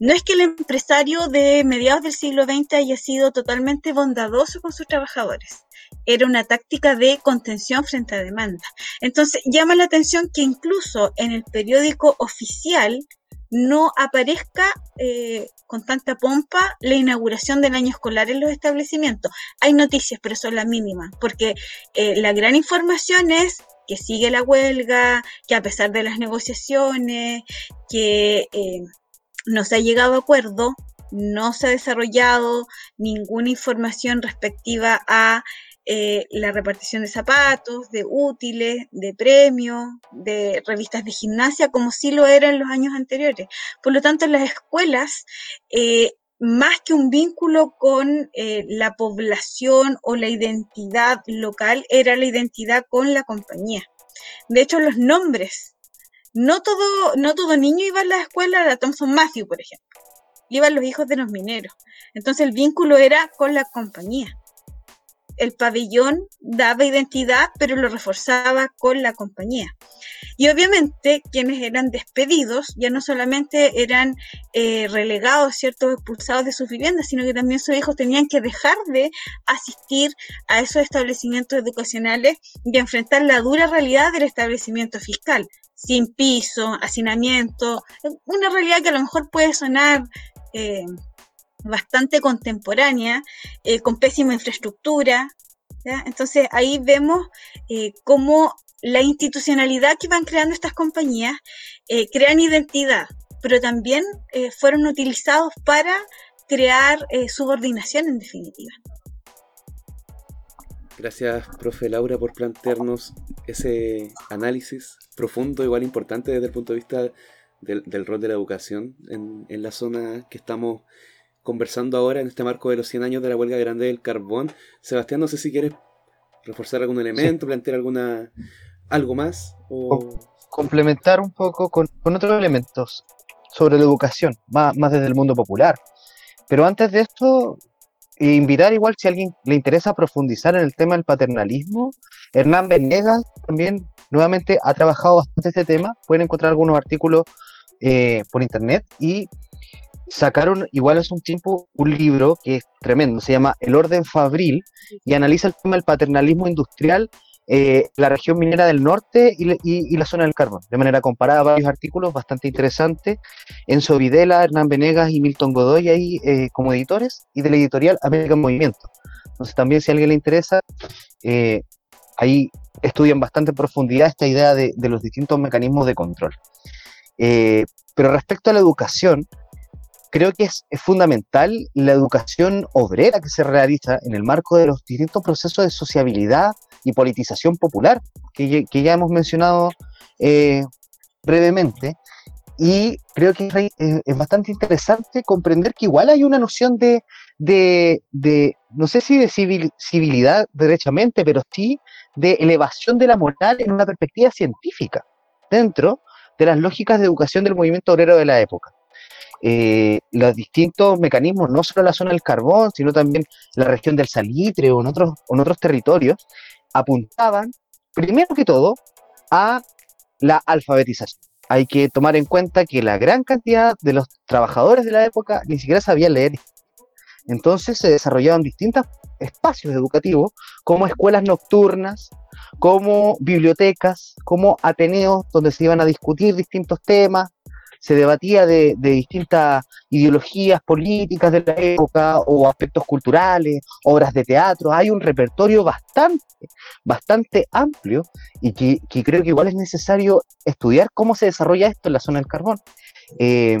no es que el empresario de mediados del siglo XX haya sido totalmente bondadoso con sus trabajadores. Era una táctica de contención frente a demanda. Entonces, llama la atención que incluso en el periódico oficial no aparezca eh, con tanta pompa la inauguración del año escolar en los establecimientos. Hay noticias, pero son las mínimas, porque eh, la gran información es que sigue la huelga, que a pesar de las negociaciones, que eh, no se ha llegado a acuerdo, no se ha desarrollado ninguna información respectiva a eh, la repartición de zapatos, de útiles, de premios, de revistas de gimnasia, como sí lo era en los años anteriores. Por lo tanto, las escuelas, eh, más que un vínculo con eh, la población o la identidad local, era la identidad con la compañía. De hecho, los nombres, no todo, no todo niño iba a la escuela de Thompson Matthew, por ejemplo. Iban los hijos de los mineros. Entonces el vínculo era con la compañía el pabellón daba identidad, pero lo reforzaba con la compañía. Y obviamente quienes eran despedidos ya no solamente eran eh, relegados, ¿cierto?, expulsados de sus viviendas, sino que también sus hijos tenían que dejar de asistir a esos establecimientos educacionales y enfrentar la dura realidad del establecimiento fiscal, sin piso, hacinamiento, una realidad que a lo mejor puede sonar... Eh, bastante contemporánea, eh, con pésima infraestructura. Entonces ahí vemos eh, cómo la institucionalidad que van creando estas compañías eh, crean identidad, pero también fueron utilizados para crear subordinación en definitiva. Gracias, profe Laura, por plantearnos ese análisis profundo, igual importante desde el punto de vista del, rol de la educación en, en la zona que estamos conversando ahora en este marco de los 100 años de la huelga grande del carbón. Sebastián, no sé si quieres reforzar algún elemento, plantear alguna algo más o... complementar un poco con, otros elementos sobre la educación, más, más desde el mundo popular. Pero antes de esto, invitar igual si a alguien le interesa profundizar en el tema del paternalismo, Hernán Venegas también nuevamente ha trabajado bastante este tema, pueden encontrar algunos artículos eh, por internet y sacaron, igual es un tiempo, un libro que es tremendo, se llama El orden fabril y analiza el tema del paternalismo industrial, eh, la región minera del norte y, la zona del carbón, de manera comparada, varios artículos bastante interesantes. Enzo Videla, Hernán Venegas y Milton Godoy ahí eh, como editores y de la editorial América en Movimiento. Entonces también si a alguien le interesa, eh, ahí estudian bastante en profundidad esta idea de, los distintos mecanismos de control. Pero respecto a la educación, creo que es, fundamental la educación obrera que se realiza en el marco de los distintos procesos de sociabilidad y politización popular que, ya hemos mencionado eh, brevemente. Y creo que es, bastante interesante comprender que igual hay una noción de, no sé si de civilidad derechamente, pero sí de elevación de la moral en una perspectiva científica, dentro de las lógicas de educación del movimiento obrero de la época. Eh, los distintos mecanismos, no solo la zona del carbón, sino también la región del salitre o en otros, en otros territorios, apuntaban, primero que todo, a la alfabetización. Hay que tomar en cuenta que la gran cantidad de los trabajadores de la época ni siquiera sabían leer. Entonces se desarrollaban distintos espacios educativos, como escuelas nocturnas, como bibliotecas, como ateneos donde se iban a discutir distintos temas, se debatía de, distintas ideologías políticas de la época o aspectos culturales, obras de teatro. Hay un repertorio bastante, bastante amplio y que, creo que igual es necesario estudiar cómo se desarrolla esto en la zona del carbón, eh,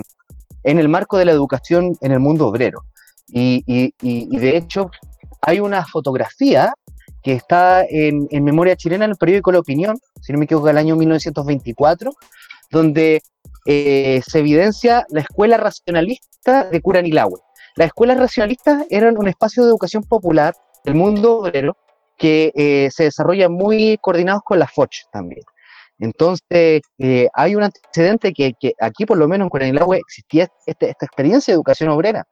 en el marco de la educación en el mundo obrero. Y, de hecho, hay una fotografía que está en, en, memoria chilena en el periódico La Opinión, si no me equivoco, del año 1924, donde eh, se evidencia la escuela racionalista de Curanilahue. Las escuelas racionalistas eran un espacio de educación popular del mundo obrero que eh, se desarrolla muy coordinados con la FOCH también. Entonces, eh, hay un antecedente que, aquí, por lo menos en Curanilahue, existía este, esta experiencia de educación obrera.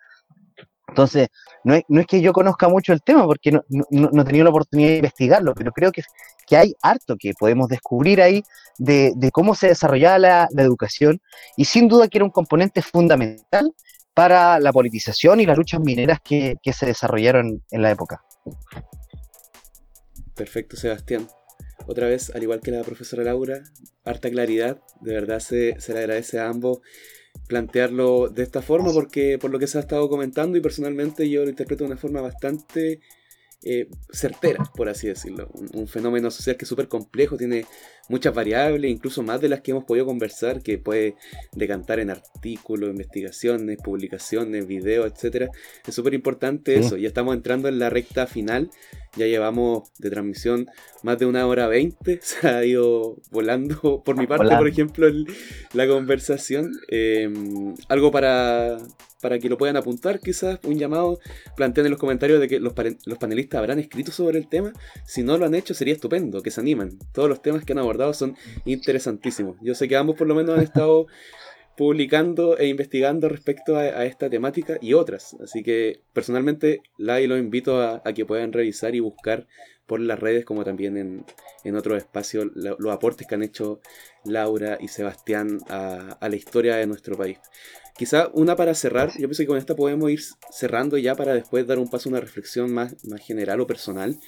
Entonces, no es, que yo conozca mucho el tema, porque no, no, he tenido la oportunidad de investigarlo, pero creo que, que hay harto que podemos descubrir ahí de, cómo se desarrollaba la, educación y sin duda que era un componente fundamental para la politización y las luchas mineras que, se desarrollaron en la época. Perfecto, Sebastián. Otra vez, al igual que la profesora Laura, harta claridad. De verdad se, se le agradece a ambos plantearlo de esta forma porque por lo que se ha estado comentando y personalmente yo lo interpreto de una forma bastante eh, certera, por así decirlo. Un, fenómeno social que es súper complejo, tiene muchas variables, incluso más de las que hemos podido conversar, que puede decantar en artículos, investigaciones, publicaciones, videos, etc. Es súper importante eso. Ya estamos entrando en la recta final. Ya llevamos de transmisión más de una hora veinte. (laughs) Se ha ido volando por mi parte, por ejemplo, la conversación. Em, algo para, para que lo puedan apuntar, quizás un llamado, planteen en los comentarios de que los, panelistas habrán escrito sobre el tema. Si no lo han hecho, sería estupendo, que se animen. Todos los temas que han abordado son interesantísimos. Yo sé que ambos por lo menos han estado publicando e investigando respecto a, esta temática y otras. Así que personalmente la y lo invito a, que puedan revisar y buscar por las redes como también en, en otros espacios los aportes que han hecho Laura y Sebastián a, la historia de nuestro país. Quizá una para cerrar, yo pienso que con esta podemos ir cerrando ya para después dar un paso a una reflexión más, más general o personal.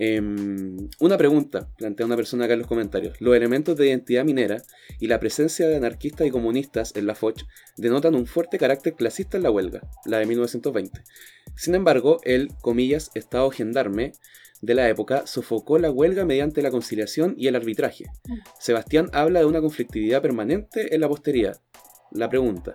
Em, una pregunta, plantea una persona acá en los comentarios. Los elementos de identidad minera y la presencia de anarquistas y comunistas en la FOCH denotan un fuerte carácter clasista en la huelga, la de 1920. Sin embargo, el, comillas, Estado gendarme de la época sofocó la huelga mediante la conciliación y el arbitraje. Mm. Sebastián habla de una conflictividad permanente en la posteridad, la pregunta,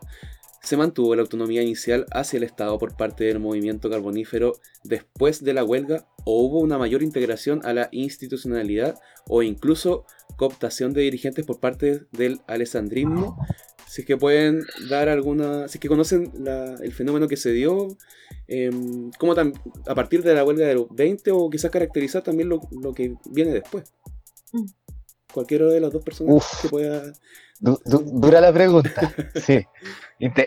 ¿se mantuvo la autonomía inicial hacia el Estado por parte del movimiento carbonífero después de la huelga o hubo una mayor integración a la institucionalidad o incluso cooptación de dirigentes por parte del alessandrismo? Si es que pueden dar alguna, si es que conocen el fenómeno que se dio, eh, como a partir de la huelga del 20 o quizás caracterizar también lo, que viene después. Mm. Cualquiera de las dos personas que pueda dura la pregunta, (laughs) sí.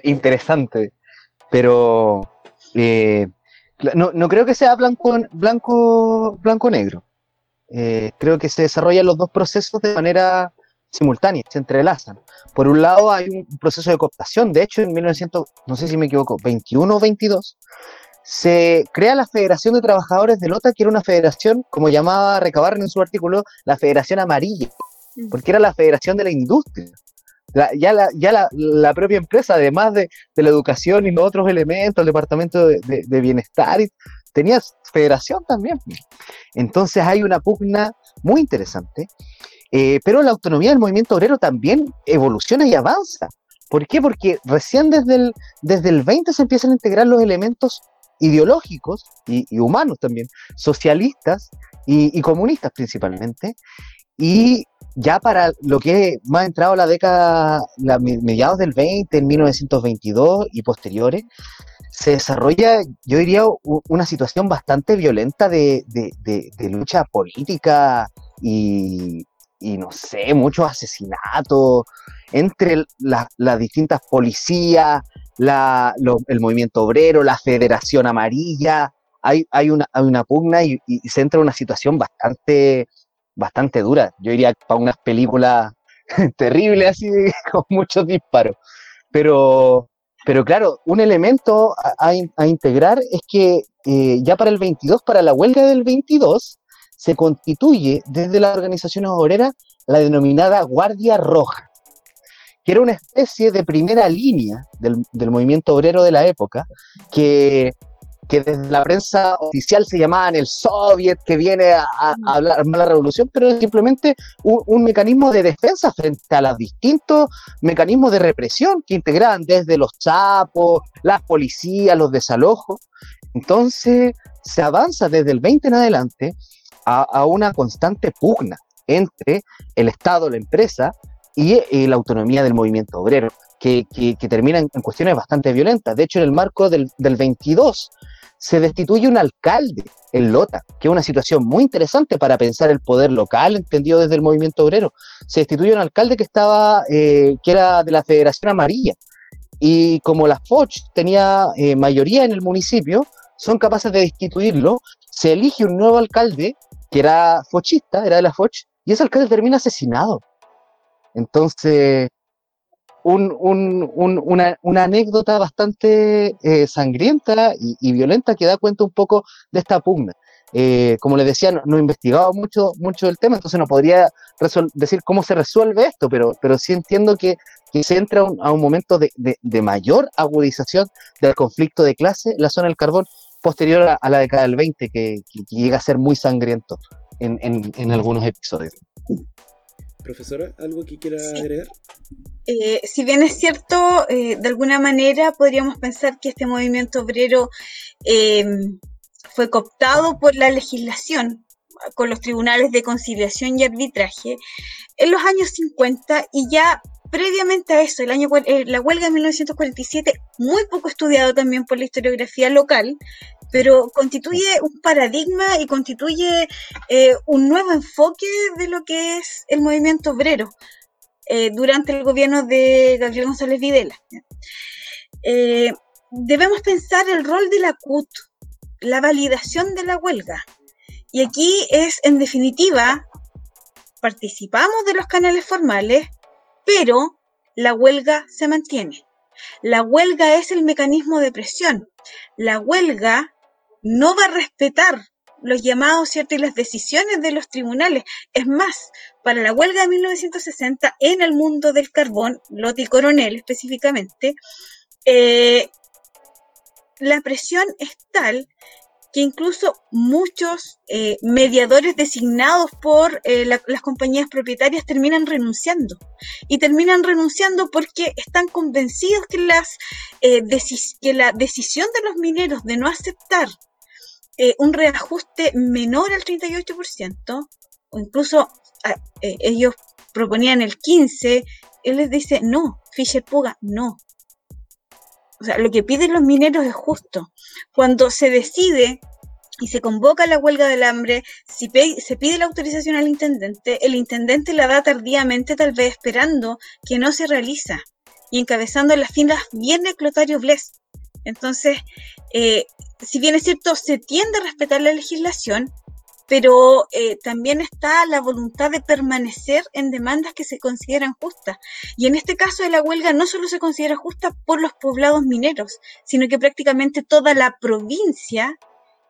interesante. Pero eh, no, no, creo que sea blanco blanco blanco negro. Eh, creo que se desarrollan los dos procesos de manera simultánea, se entrelazan. Por un lado hay un proceso de cooptación, de hecho en 1900, no sé si me equivoco, 21 o 22, se crea la Federación de Trabajadores de Lota, que era una federación, como llamaba Recabar en su artículo, la Federación Amarilla, porque era la Federación de la Industria ya la, ya la, propia empresa, además de, la educación y los otros elementos, el departamento de, bienestar, tenía federación también. Entonces hay una pugna muy interesante, eh, pero la autonomía del movimiento obrero también evoluciona y avanza. ¿Por qué? Porque recién desde el, desde el 20 se empiezan a integrar los elementos ideológicos y, humanos también, socialistas y, comunistas principalmente, y ya para lo que es más entrado la década, la, mediados del 20, en 1922 y posteriores, se desarrolla, yo diría, una situación bastante violenta de, lucha política y, no sé, muchos asesinatos entre las distintas policías, el movimiento obrero, la Federación Amarilla. Hay, hay, una, hay una pugna y, se entra en una situación bastante, bastante dura. Yo diría para unas películas (laughs) terribles, así (laughs) con muchos disparos. Pero, pero claro, un elemento a, integrar es que eh, ya para el 22, para la huelga del 22, se constituye desde las organizaciones obreras la denominada Guardia Roja que era una especie de primera línea del, movimiento obrero de la época, que, desde la prensa oficial se llamaban el Soviet, que viene a, hablar de la revolución, pero es simplemente un, mecanismo de defensa frente a los distintos mecanismos de represión que integraban desde los chapos, las policías, los desalojos. Entonces se avanza desde el 20 en adelante a, a una constante pugna entre el Estado, la empresa, y eh, la autonomía del movimiento obrero, que, que, termina en, cuestiones bastante violentas. De hecho, en el marco del, del 22 se destituye un alcalde en Lota, que es una situación muy interesante para pensar el poder local, entendido desde el movimiento obrero. Se destituye un alcalde que estaba, eh, que era de la Federación Amarilla. Y como la Foch tenía eh, mayoría en el municipio, son capaces de destituirlo. Se elige un nuevo alcalde, que era fochista, era de la Foch, y ese alcalde termina asesinado. Entonces, una, anécdota bastante eh, sangrienta y, violenta que da cuenta un poco de esta pugna. Eh, como les decía, no, he investigado mucho, mucho el tema, entonces no podría decir cómo se resuelve esto, pero, pero sí entiendo que, se entra a un momento de, mayor agudización del conflicto de clase la zona del carbón posterior a, la década del 20, que, llega a ser muy sangriento en algunos episodios. Profesora, ¿algo que quiera agregar? Eh, si bien es cierto, eh, de alguna manera podríamos pensar que este movimiento obrero em, fue cooptado por la legislación con los tribunales de conciliación y arbitraje en los años 50 y ya previamente a eso, el año, eh, la huelga de 1947, muy poco estudiado también por la historiografía local, pero constituye un paradigma y constituye eh, un nuevo enfoque de lo que es el movimiento obrero eh, durante el gobierno de Gabriel González Videla. Eh, debemos pensar el rol de la CUT, la validación de la huelga. Y aquí es, en definitiva, participamos de los canales formales, pero la huelga se mantiene. La huelga es el mecanismo de presión. La huelga no va a respetar los llamados ¿cierto? y las decisiones de los tribunales. Es más, para la huelga de 1960 en el mundo del carbón, Loti Coronel específicamente, eh, la presión es tal que incluso muchos eh, mediadores designados por eh, las compañías propietarias terminan renunciando. Y terminan renunciando porque están convencidos que, las, que la decisión de los mineros de no aceptar eh, un reajuste menor al 38%, o incluso ah, eh, ellos proponían el 15%, él les dice, no, Fisher Puga, no. O sea, lo que piden los mineros es justo. Cuando se decide y se convoca la huelga del hambre, si se pide la autorización al intendente, el intendente la da tardíamente, tal vez esperando que no se realiza y encabezando las filas viene Clotario Bles. Entonces, eh, si bien es cierto, se tiende a respetar la legislación, pero eh, también está la voluntad de permanecer en demandas que se consideran justas. Y en este caso de la huelga no solo se considera justa por los poblados mineros, sino que prácticamente toda la provincia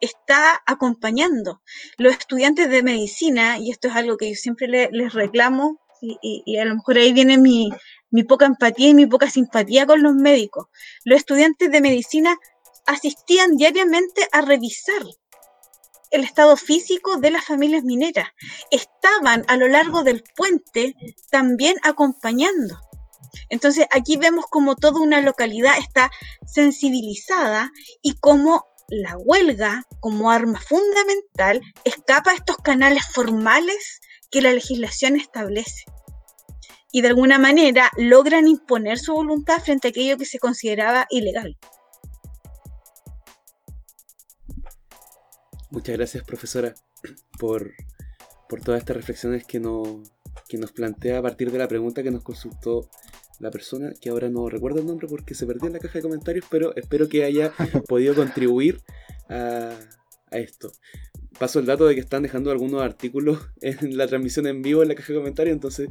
está acompañando. Los estudiantes de medicina, y esto es algo que yo siempre les reclamo, y, a lo mejor ahí viene mi, mi poca empatía y mi poca simpatía con los médicos. Los estudiantes de medicina asistían diariamente a revisar el estado físico de las familias mineras. Estaban a lo largo del puente también acompañando. Entonces aquí vemos como toda una localidad está sensibilizada y cómo la huelga como arma fundamental escapa a estos canales formales que la legislación establece. Y de alguna manera logran imponer su voluntad frente a aquello que se consideraba ilegal. Muchas gracias, profesora, por, todas estas reflexiones que, que nos plantea a partir de la pregunta que nos consultó la persona, que ahora no recuerdo el nombre porque se perdió en la caja de comentarios, pero espero que haya podido contribuir a, a esto paso el dato de que están dejando algunos artículos (laughs) en la transmisión en vivo en la caja de comentarios, entonces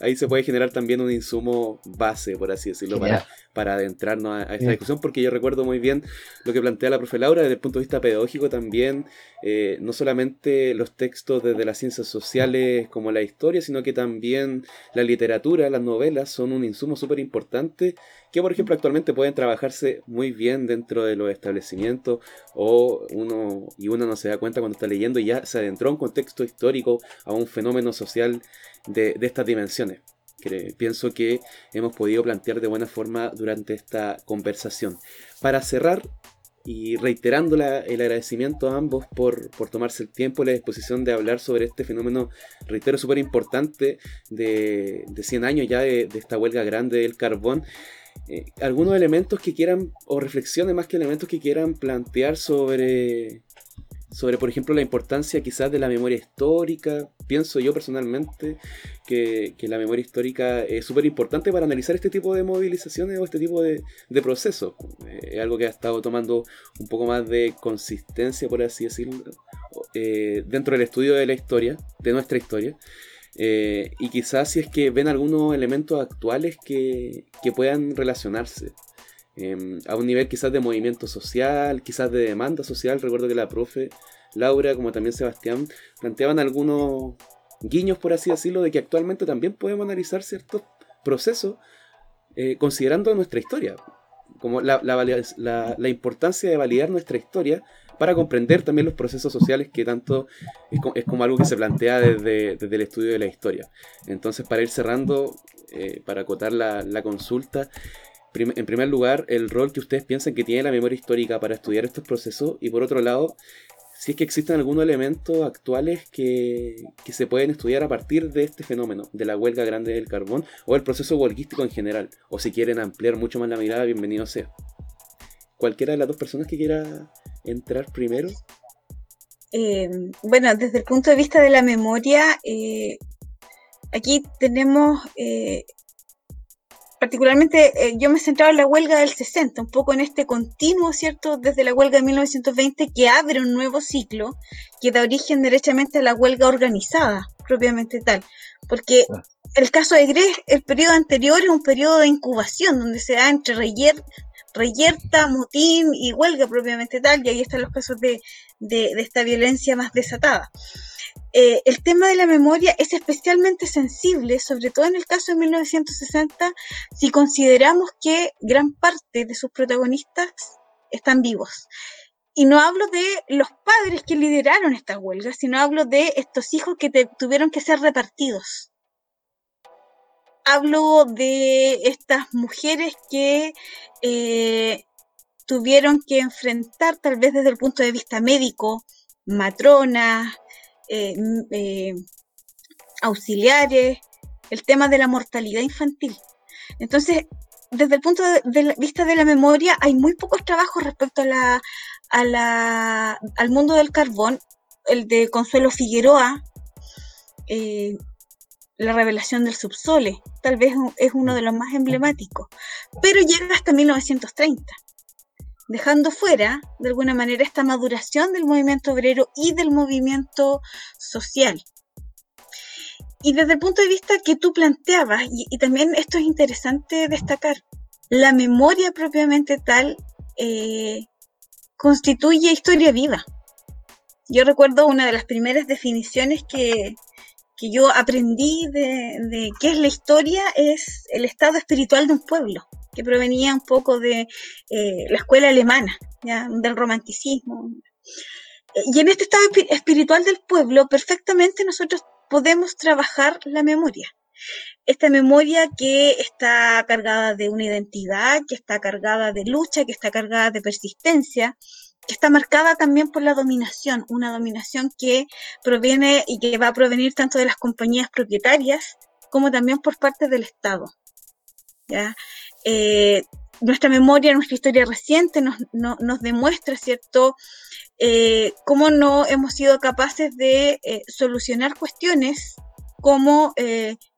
ahí se puede generar también un insumo base, por así decirlo, para, para adentrarnos a, esta discusión, porque yo recuerdo muy bien lo que plantea la profe Laura desde el punto de vista pedagógico también, eh, no solamente los textos desde las ciencias sociales como la historia, sino que también la literatura, las novelas son un insumo súper importante que por ejemplo actualmente pueden trabajarse muy bien dentro de los establecimientos o uno y uno no se da cuenta cuando está leyendo y ya se adentró a un contexto histórico, a un fenómeno social de, estas dimensiones. Que pienso que hemos podido plantear de buena forma durante esta conversación. Para cerrar, y reiterando el agradecimiento a ambos por, tomarse el tiempo y la disposición de hablar sobre este fenómeno, reitero, súper importante de, de 100 años ya de, de, esta huelga grande del carbón. Eh, algunos elementos que quieran, o reflexiones más que elementos que quieran plantear sobre, sobre, por ejemplo, la importancia quizás de la memoria histórica. Pienso yo personalmente que, la memoria histórica es súper importante para analizar este tipo de movilizaciones o este tipo de, procesos. Eh, es algo que ha estado tomando un poco más de consistencia, por así decirlo, eh, dentro del estudio de la historia, de nuestra historia. Eh, y quizás si es que ven algunos elementos actuales que, puedan relacionarse. Em, a un nivel quizás de movimiento social, quizás de demanda social. Recuerdo que la profe Laura, como también Sebastián, planteaban algunos guiños, por así decirlo, de que actualmente también podemos analizar ciertos procesos eh, considerando nuestra historia. Como la, la importancia de validar nuestra historia para comprender también los procesos sociales que tanto es, como algo que se plantea desde, el estudio de la historia. Entonces, para ir cerrando, eh, para acotar la, consulta, en primer lugar, el rol que ustedes piensan que tiene la memoria histórica para estudiar estos procesos y por otro lado, si es que existen algunos elementos actuales que, que, se pueden estudiar a partir de este fenómeno, de la huelga grande del carbón o el proceso huelguístico en general, o si quieren ampliar mucho más la mirada, bienvenido sea. Cualquiera de las dos personas que quiera entrar primero? Eh, bueno, desde el punto de vista de la memoria, eh, aquí tenemos, eh, particularmente yo me he centrado en la huelga del 60, un poco en este continuo, ¿cierto? Desde la huelga de 1920 que abre un nuevo ciclo que da origen derechamente a la huelga organizada, propiamente tal. Porque el caso de Gres, el periodo anterior es un periodo de incubación, donde se da entre Reyer, reyerta, mutín y huelga propiamente tal, y ahí están los casos de, esta violencia más desatada. Eh, el tema de la memoria es especialmente sensible, sobre todo en el caso de 1960, si consideramos que gran parte de sus protagonistas están vivos. Y no hablo de los padres que lideraron estas huelgas, sino hablo de estos hijos que tuvieron que ser repartidos hablo de estas mujeres que eh, tuvieron que enfrentar, tal vez desde el punto de vista médico, matronas, eh, eh, auxiliares, el tema de la mortalidad infantil. Entonces, desde el punto de, vista de la memoria, hay muy pocos trabajos respecto a la, al mundo del carbón. El de Consuelo Figueroa, la revelación del subsole, tal vez es uno de los más emblemáticos, pero llega hasta 1930, dejando fuera, de alguna manera, esta maduración del movimiento obrero y del movimiento social. Y desde el punto de vista que tú planteabas, y, también esto es interesante destacar, la memoria propiamente tal eh, constituye historia viva. Yo recuerdo una de las primeras definiciones que, que yo aprendí de, qué es la historia es el estado espiritual de un pueblo, que provenía un poco de eh, la escuela alemana, del romanticismo. Y en este estado espiritual del pueblo, perfectamente nosotros podemos trabajar la memoria. Esta memoria que está cargada de una identidad, que está cargada de lucha, que está cargada de persistencia, que está marcada también por la dominación, una dominación que proviene y que va a provenir tanto de las compañías propietarias como también por parte del Estado. Eh, nuestra memoria, nuestra historia reciente nos, nos demuestra, ¿cierto?, eh, cómo no hemos sido capaces de eh, solucionar cuestiones como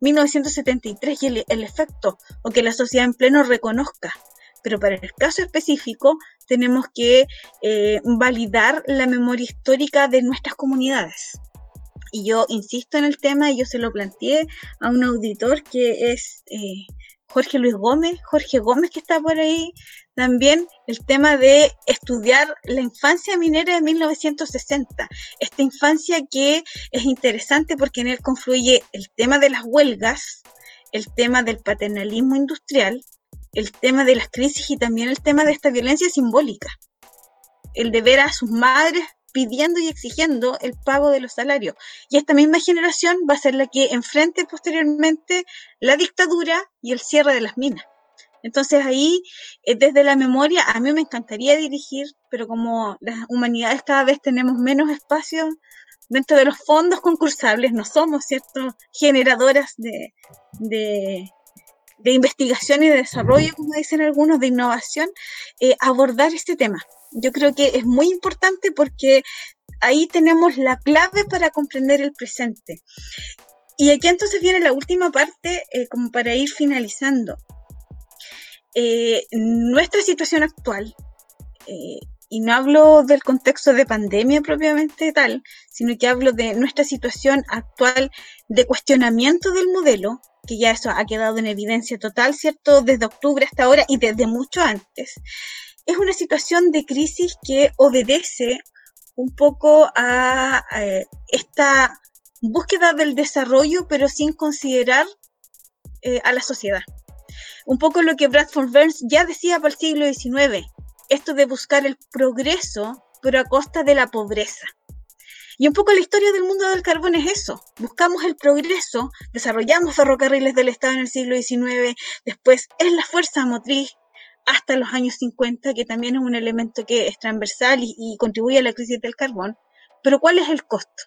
1973 y el, efecto, o que la sociedad en pleno reconozca. Pero para el caso específico, tenemos que eh, validar la memoria histórica de nuestras comunidades. Y yo insisto en el tema y yo se lo planteé a un auditor que es Jorge Luis Gómez, Jorge Gómez que está por ahí, también el tema de estudiar la infancia minera de 1960. Esta infancia que es interesante porque en él confluye el tema de las huelgas, el tema del paternalismo industrial, el tema de las crisis y también el tema de esta violencia simbólica. El de ver a sus madres pidiendo y exigiendo el pago de los salarios. Y esta misma generación va a ser la que enfrente posteriormente la dictadura y el cierre de las minas. Entonces ahí, eh, desde la memoria, a mí me encantaría dirigir, pero como las humanidades cada vez tenemos menos espacio dentro de los fondos concursables, no somos, ¿cierto?, generadoras de, de investigación y de desarrollo, como dicen algunos, de innovación, eh, abordar este tema. Yo creo que es muy importante porque ahí tenemos la clave para comprender el presente. Y aquí entonces viene la última parte, eh, como para ir finalizando. Eh, nuestra situación actual, y no hablo del contexto de pandemia propiamente tal, sino que hablo de nuestra situación actual de cuestionamiento del modelo, que ya eso ha quedado en evidencia total, ¿cierto? Desde octubre hasta ahora y desde mucho antes. Es una situación de crisis que obedece un poco a, eh, esta búsqueda del desarrollo, pero sin considerar eh, a la sociedad. Un poco lo que Bradford Burns ya decía para el siglo XIX, esto de buscar el progreso, pero a costa de la pobreza. Y un poco la historia del mundo del carbón es eso. Buscamos el progreso, desarrollamos ferrocarriles del Estado en el siglo XIX, después es la fuerza motriz hasta los años 50, que también es un elemento que es transversal y, contribuye a la crisis del carbón. Pero ¿cuál es el costo?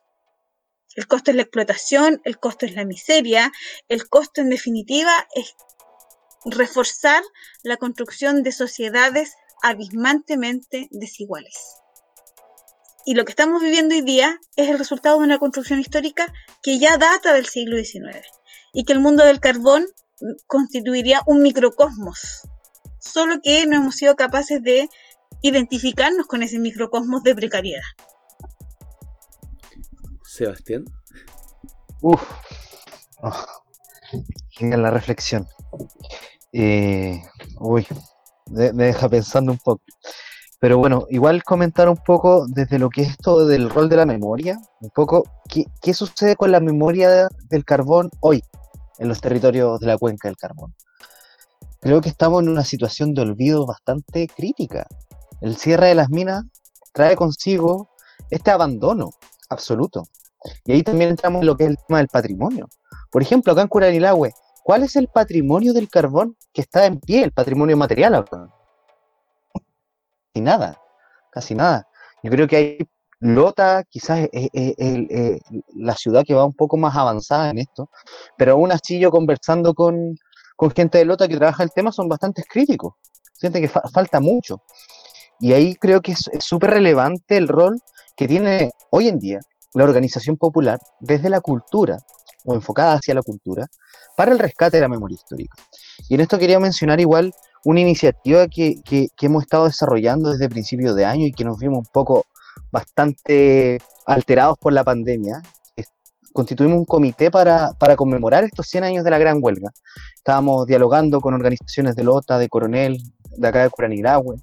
El costo es la explotación, el costo es la miseria, el costo en definitiva es reforzar la construcción de sociedades abismantemente desiguales. Y lo que estamos viviendo hoy día es el resultado de una construcción histórica que ya data del siglo XIX y que el mundo del carbón constituiría un microcosmos, solo que no hemos sido capaces de identificarnos con ese microcosmos de precariedad. Sebastián. Uf, oh, genial la reflexión. Eh, uy, me deja pensando un poco. Pero bueno, igual comentar un poco desde lo que es esto del rol de la memoria, un poco qué, sucede con la memoria del carbón hoy en los territorios de la cuenca del carbón. Creo que estamos en una situación de olvido bastante crítica. El cierre de las minas trae consigo este abandono absoluto. Y ahí también entramos en lo que es el tema del patrimonio. Por ejemplo, acá en Curanilagüe, ¿cuál es el patrimonio del carbón que está en pie, el patrimonio material? casi nada, casi nada. Yo creo que hay Lota quizás es, la ciudad que va un poco más avanzada en esto, pero aún así yo conversando con, gente de Lota que trabaja el tema son bastante críticos, sienten que falta mucho. Y ahí creo que es súper relevante el rol que tiene hoy en día la organización popular desde la cultura o enfocada hacia la cultura para el rescate de la memoria histórica. Y en esto quería mencionar igual una iniciativa que, hemos estado desarrollando desde principios de año y que nos vimos un poco bastante alterados por la pandemia. Constituimos un comité para, conmemorar estos 100 años de la gran huelga. Estábamos dialogando con organizaciones de Lota, de Coronel, de acá de Curanilagüe.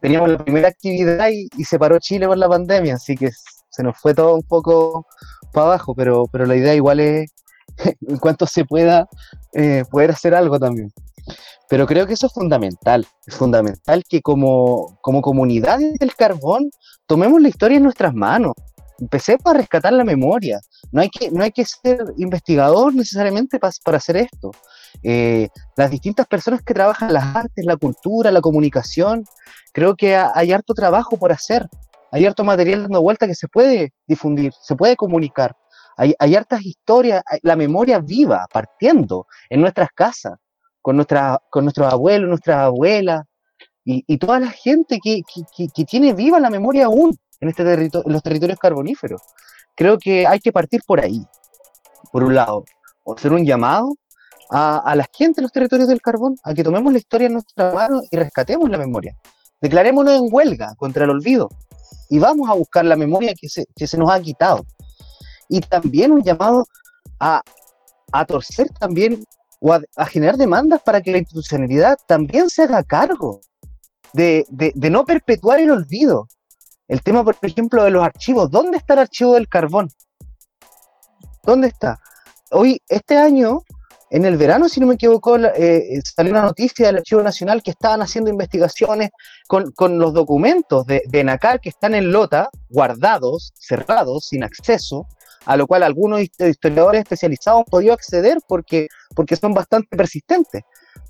Teníamos la primera actividad y, y se paró Chile por la pandemia, así que se nos fue todo un poco, para abajo, pero, pero la idea igual es, (laughs) en cuanto se pueda, eh, poder hacer algo también. Pero creo que eso es fundamental, es fundamental que como, como comunidades del carbón tomemos la historia en nuestras manos, empecemos a rescatar la memoria. No hay que, no hay que ser investigador necesariamente para hacer esto. Eh, las distintas personas que trabajan las artes, la cultura, la comunicación, creo que hay harto trabajo por hacer. Hay harto material dando vuelta que se puede difundir, se puede comunicar. Hay, hay hartas historias, la memoria viva, partiendo en nuestras casas, con, nuestra, con nuestros abuelos, nuestras abuelas, y, toda la gente que, que, tiene viva la memoria aún en, este en los territorios carboníferos. Creo que hay que partir por ahí, por un lado, hacer un llamado a, a, la gente de los territorios del carbón a que tomemos la historia en nuestra mano y rescatemos la memoria. Declarémonos en huelga contra el olvido y vamos a buscar la memoria que se, que se nos ha quitado. Y también un llamado a, a torcer también o a, generar demandas para que la institucionalidad también se haga cargo de, de, no perpetuar el olvido. El tema, por ejemplo, de los archivos. ¿Dónde está el archivo del carbón? ¿Dónde está? Hoy, este año, en el verano, si no me equivoco, eh, salió una noticia del Archivo Nacional que estaban haciendo investigaciones con, con los documentos de, de NACAR que están en Lota, guardados, cerrados, sin acceso, a lo cual algunos historiadores especializados han podido acceder porque, porque son bastante persistentes.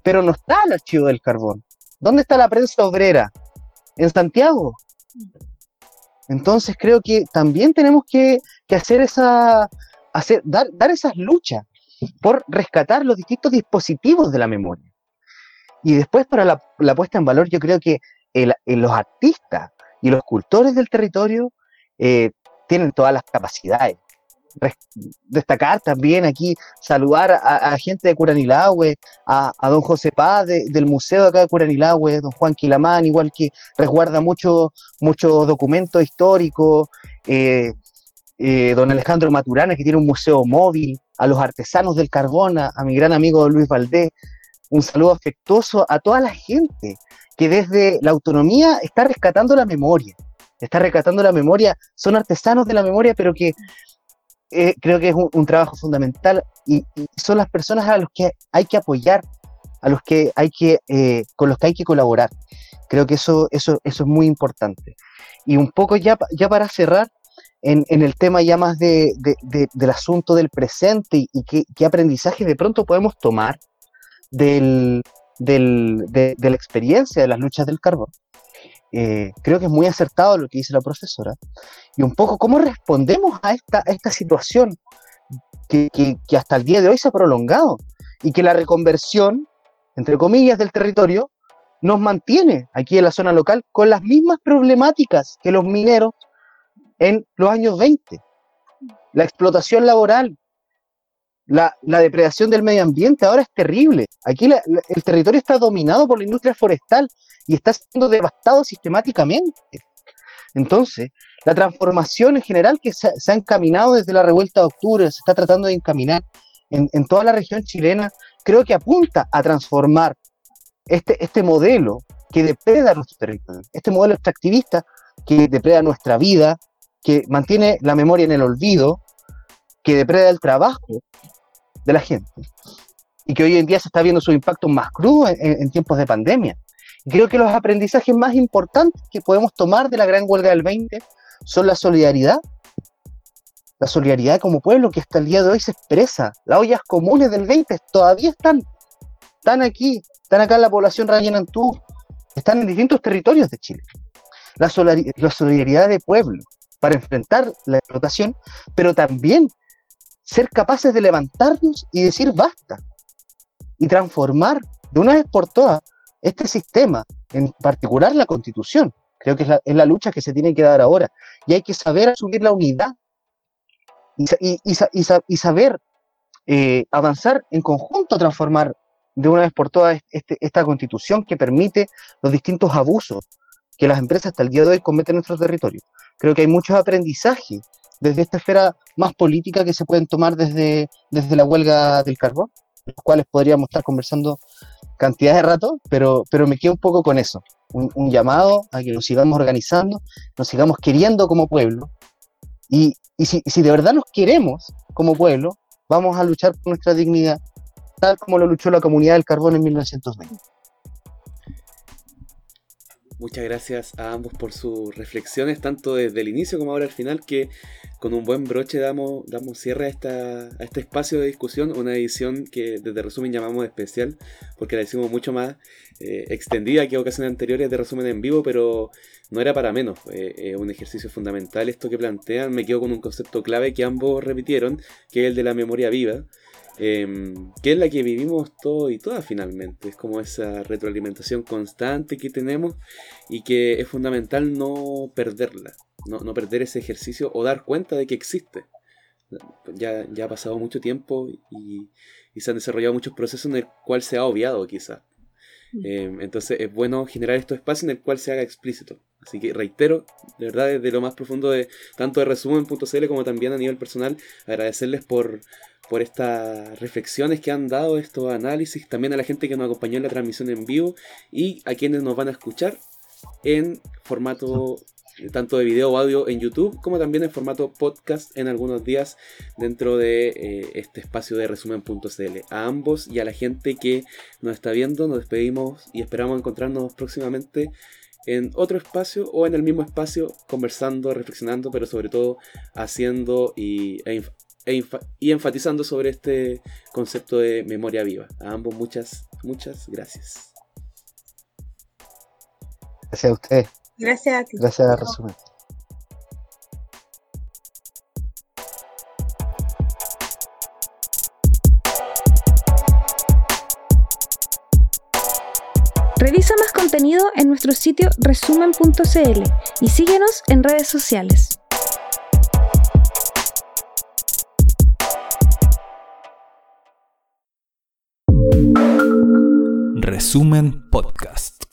Pero no está el archivo del carbón. ¿Dónde está la prensa obrera? En Santiago. Entonces creo que también tenemos que, hacer esa, hacer, dar, dar esas luchas por rescatar los distintos dispositivos de la memoria. Y después para la, puesta en valor, yo creo que los artistas y los cultores del territorio eh, tienen todas las capacidades destacar también aquí, saludar a, gente de Curanilahue, a, a, don José Paz del museo acá de Curanilahue, don Juan Quilamán, igual que resguarda muchos mucho documentos históricos, eh, eh, don Alejandro Maturana, que tiene un museo móvil, a los artesanos del carbón, a, mi gran amigo Luis Valdés, un saludo afectuoso a toda la gente que desde la autonomía está rescatando la memoria, está rescatando la memoria, son artesanos de la memoria, pero que eh, creo que es un, trabajo fundamental y, son las personas a los que hay que apoyar, a los que hay que, eh, con los que hay que colaborar. Creo que eso, eso, eso es muy importante. Y un poco ya, ya para cerrar, en, en el tema ya más de, de, del asunto del presente y, qué, qué, aprendizaje de pronto podemos tomar del, del, de, la experiencia de las luchas del carbón. Eh, creo que es muy acertado lo que dice la profesora, y un poco cómo respondemos a esta, esta situación que, que, hasta el día de hoy se ha prolongado y que la reconversión, entre comillas, del territorio nos mantiene aquí en la zona local con las mismas problemáticas que los mineros en los años 20. La explotación laboral, la, la depredación del medio ambiente ahora es terrible. Aquí el territorio está dominado por la industria forestal y está siendo devastado sistemáticamente. Entonces, la transformación en general que se, ha encaminado desde la revuelta de octubre, se está tratando de encaminar en, toda la región chilena, creo que apunta a transformar este, este modelo que depreda nuestro territorio, este modelo extractivista que depreda nuestra vida, que mantiene la memoria en el olvido, que depreda el trabajo de la gente y que hoy en día se está viendo su impacto más crudo en tiempos de pandemia. Creo que los aprendizajes más importantes que podemos tomar de la gran huelga del 20 son la solidaridad, la solidaridad como pueblo que hasta el día de hoy se expresa. Las ollas comunes del 20 todavía están, están aquí, están acá en la población Rayenantú, están en distintos territorios de Chile. La, la solidaridad de pueblo para enfrentar la explotación, pero también ser capaces de levantarnos y decir basta y transformar de una vez por todas este sistema, en particular la constitución, creo que es la, lucha que se tiene que dar ahora. Y hay que saber asumir la unidad y, saber eh, avanzar en conjunto transformar de una vez por todas este, esta constitución que permite los distintos abusos que las empresas hasta el día de hoy cometen en nuestro territorio. Creo que hay muchos aprendizajes desde esta esfera más política que se pueden tomar desde, desde la huelga del carbón, los cuales podríamos estar conversando cantidad de rato, pero, pero me quedo un poco con eso. Un, llamado a que nos sigamos organizando, nos sigamos queriendo como pueblo Y, si, si de verdad nos queremos como pueblo, vamos a luchar por nuestra dignidad, tal como lo luchó la comunidad del carbón en 1920. Muchas gracias a ambos por sus reflexiones, tanto desde el inicio como ahora al final, que con un buen broche damos, damos cierre a, esta, a este espacio de discusión, una edición que desde resumen llamamos especial, porque la hicimos mucho más eh, extendida que ocasiones anteriores de resumen en vivo, pero no era para menos. Es un ejercicio fundamental esto que plantean. Me quedo con un concepto clave que ambos repitieron, que es el de la memoria viva. Em, que es la que vivimos todos y todas finalmente. Es como esa retroalimentación constante que tenemos y que es fundamental no perderla, no, perder ese ejercicio o dar cuenta de que existe. Ya, ya ha pasado mucho tiempo y, y se han desarrollado muchos procesos en el cual se ha obviado quizás. Mm. Em, entonces es bueno generar estos espacios en el cual se haga explícito. Así que reitero, de verdad, desde lo más profundo de tanto de resumen.cl como también a nivel personal, agradecerles por, por estas reflexiones que han dado, estos análisis, también a la gente que nos acompañó en la transmisión en vivo y a quienes nos van a escuchar en formato tanto de video o audio en YouTube, como también en formato podcast en algunos días dentro de eh, este espacio de resumen.cl. A ambos y a la gente que nos está viendo, nos despedimos y esperamos encontrarnos próximamente en otro espacio o en el mismo espacio, conversando, reflexionando, pero sobre todo haciendo y, e, e y enfatizando sobre este concepto de memoria viva. A ambos muchas, muchas gracias. Gracias a usted. Gracias a ti. Gracias a Resumen. Revisa más contenido en nuestro sitio resumen.cl y síguenos en redes sociales. Resumen Podcast.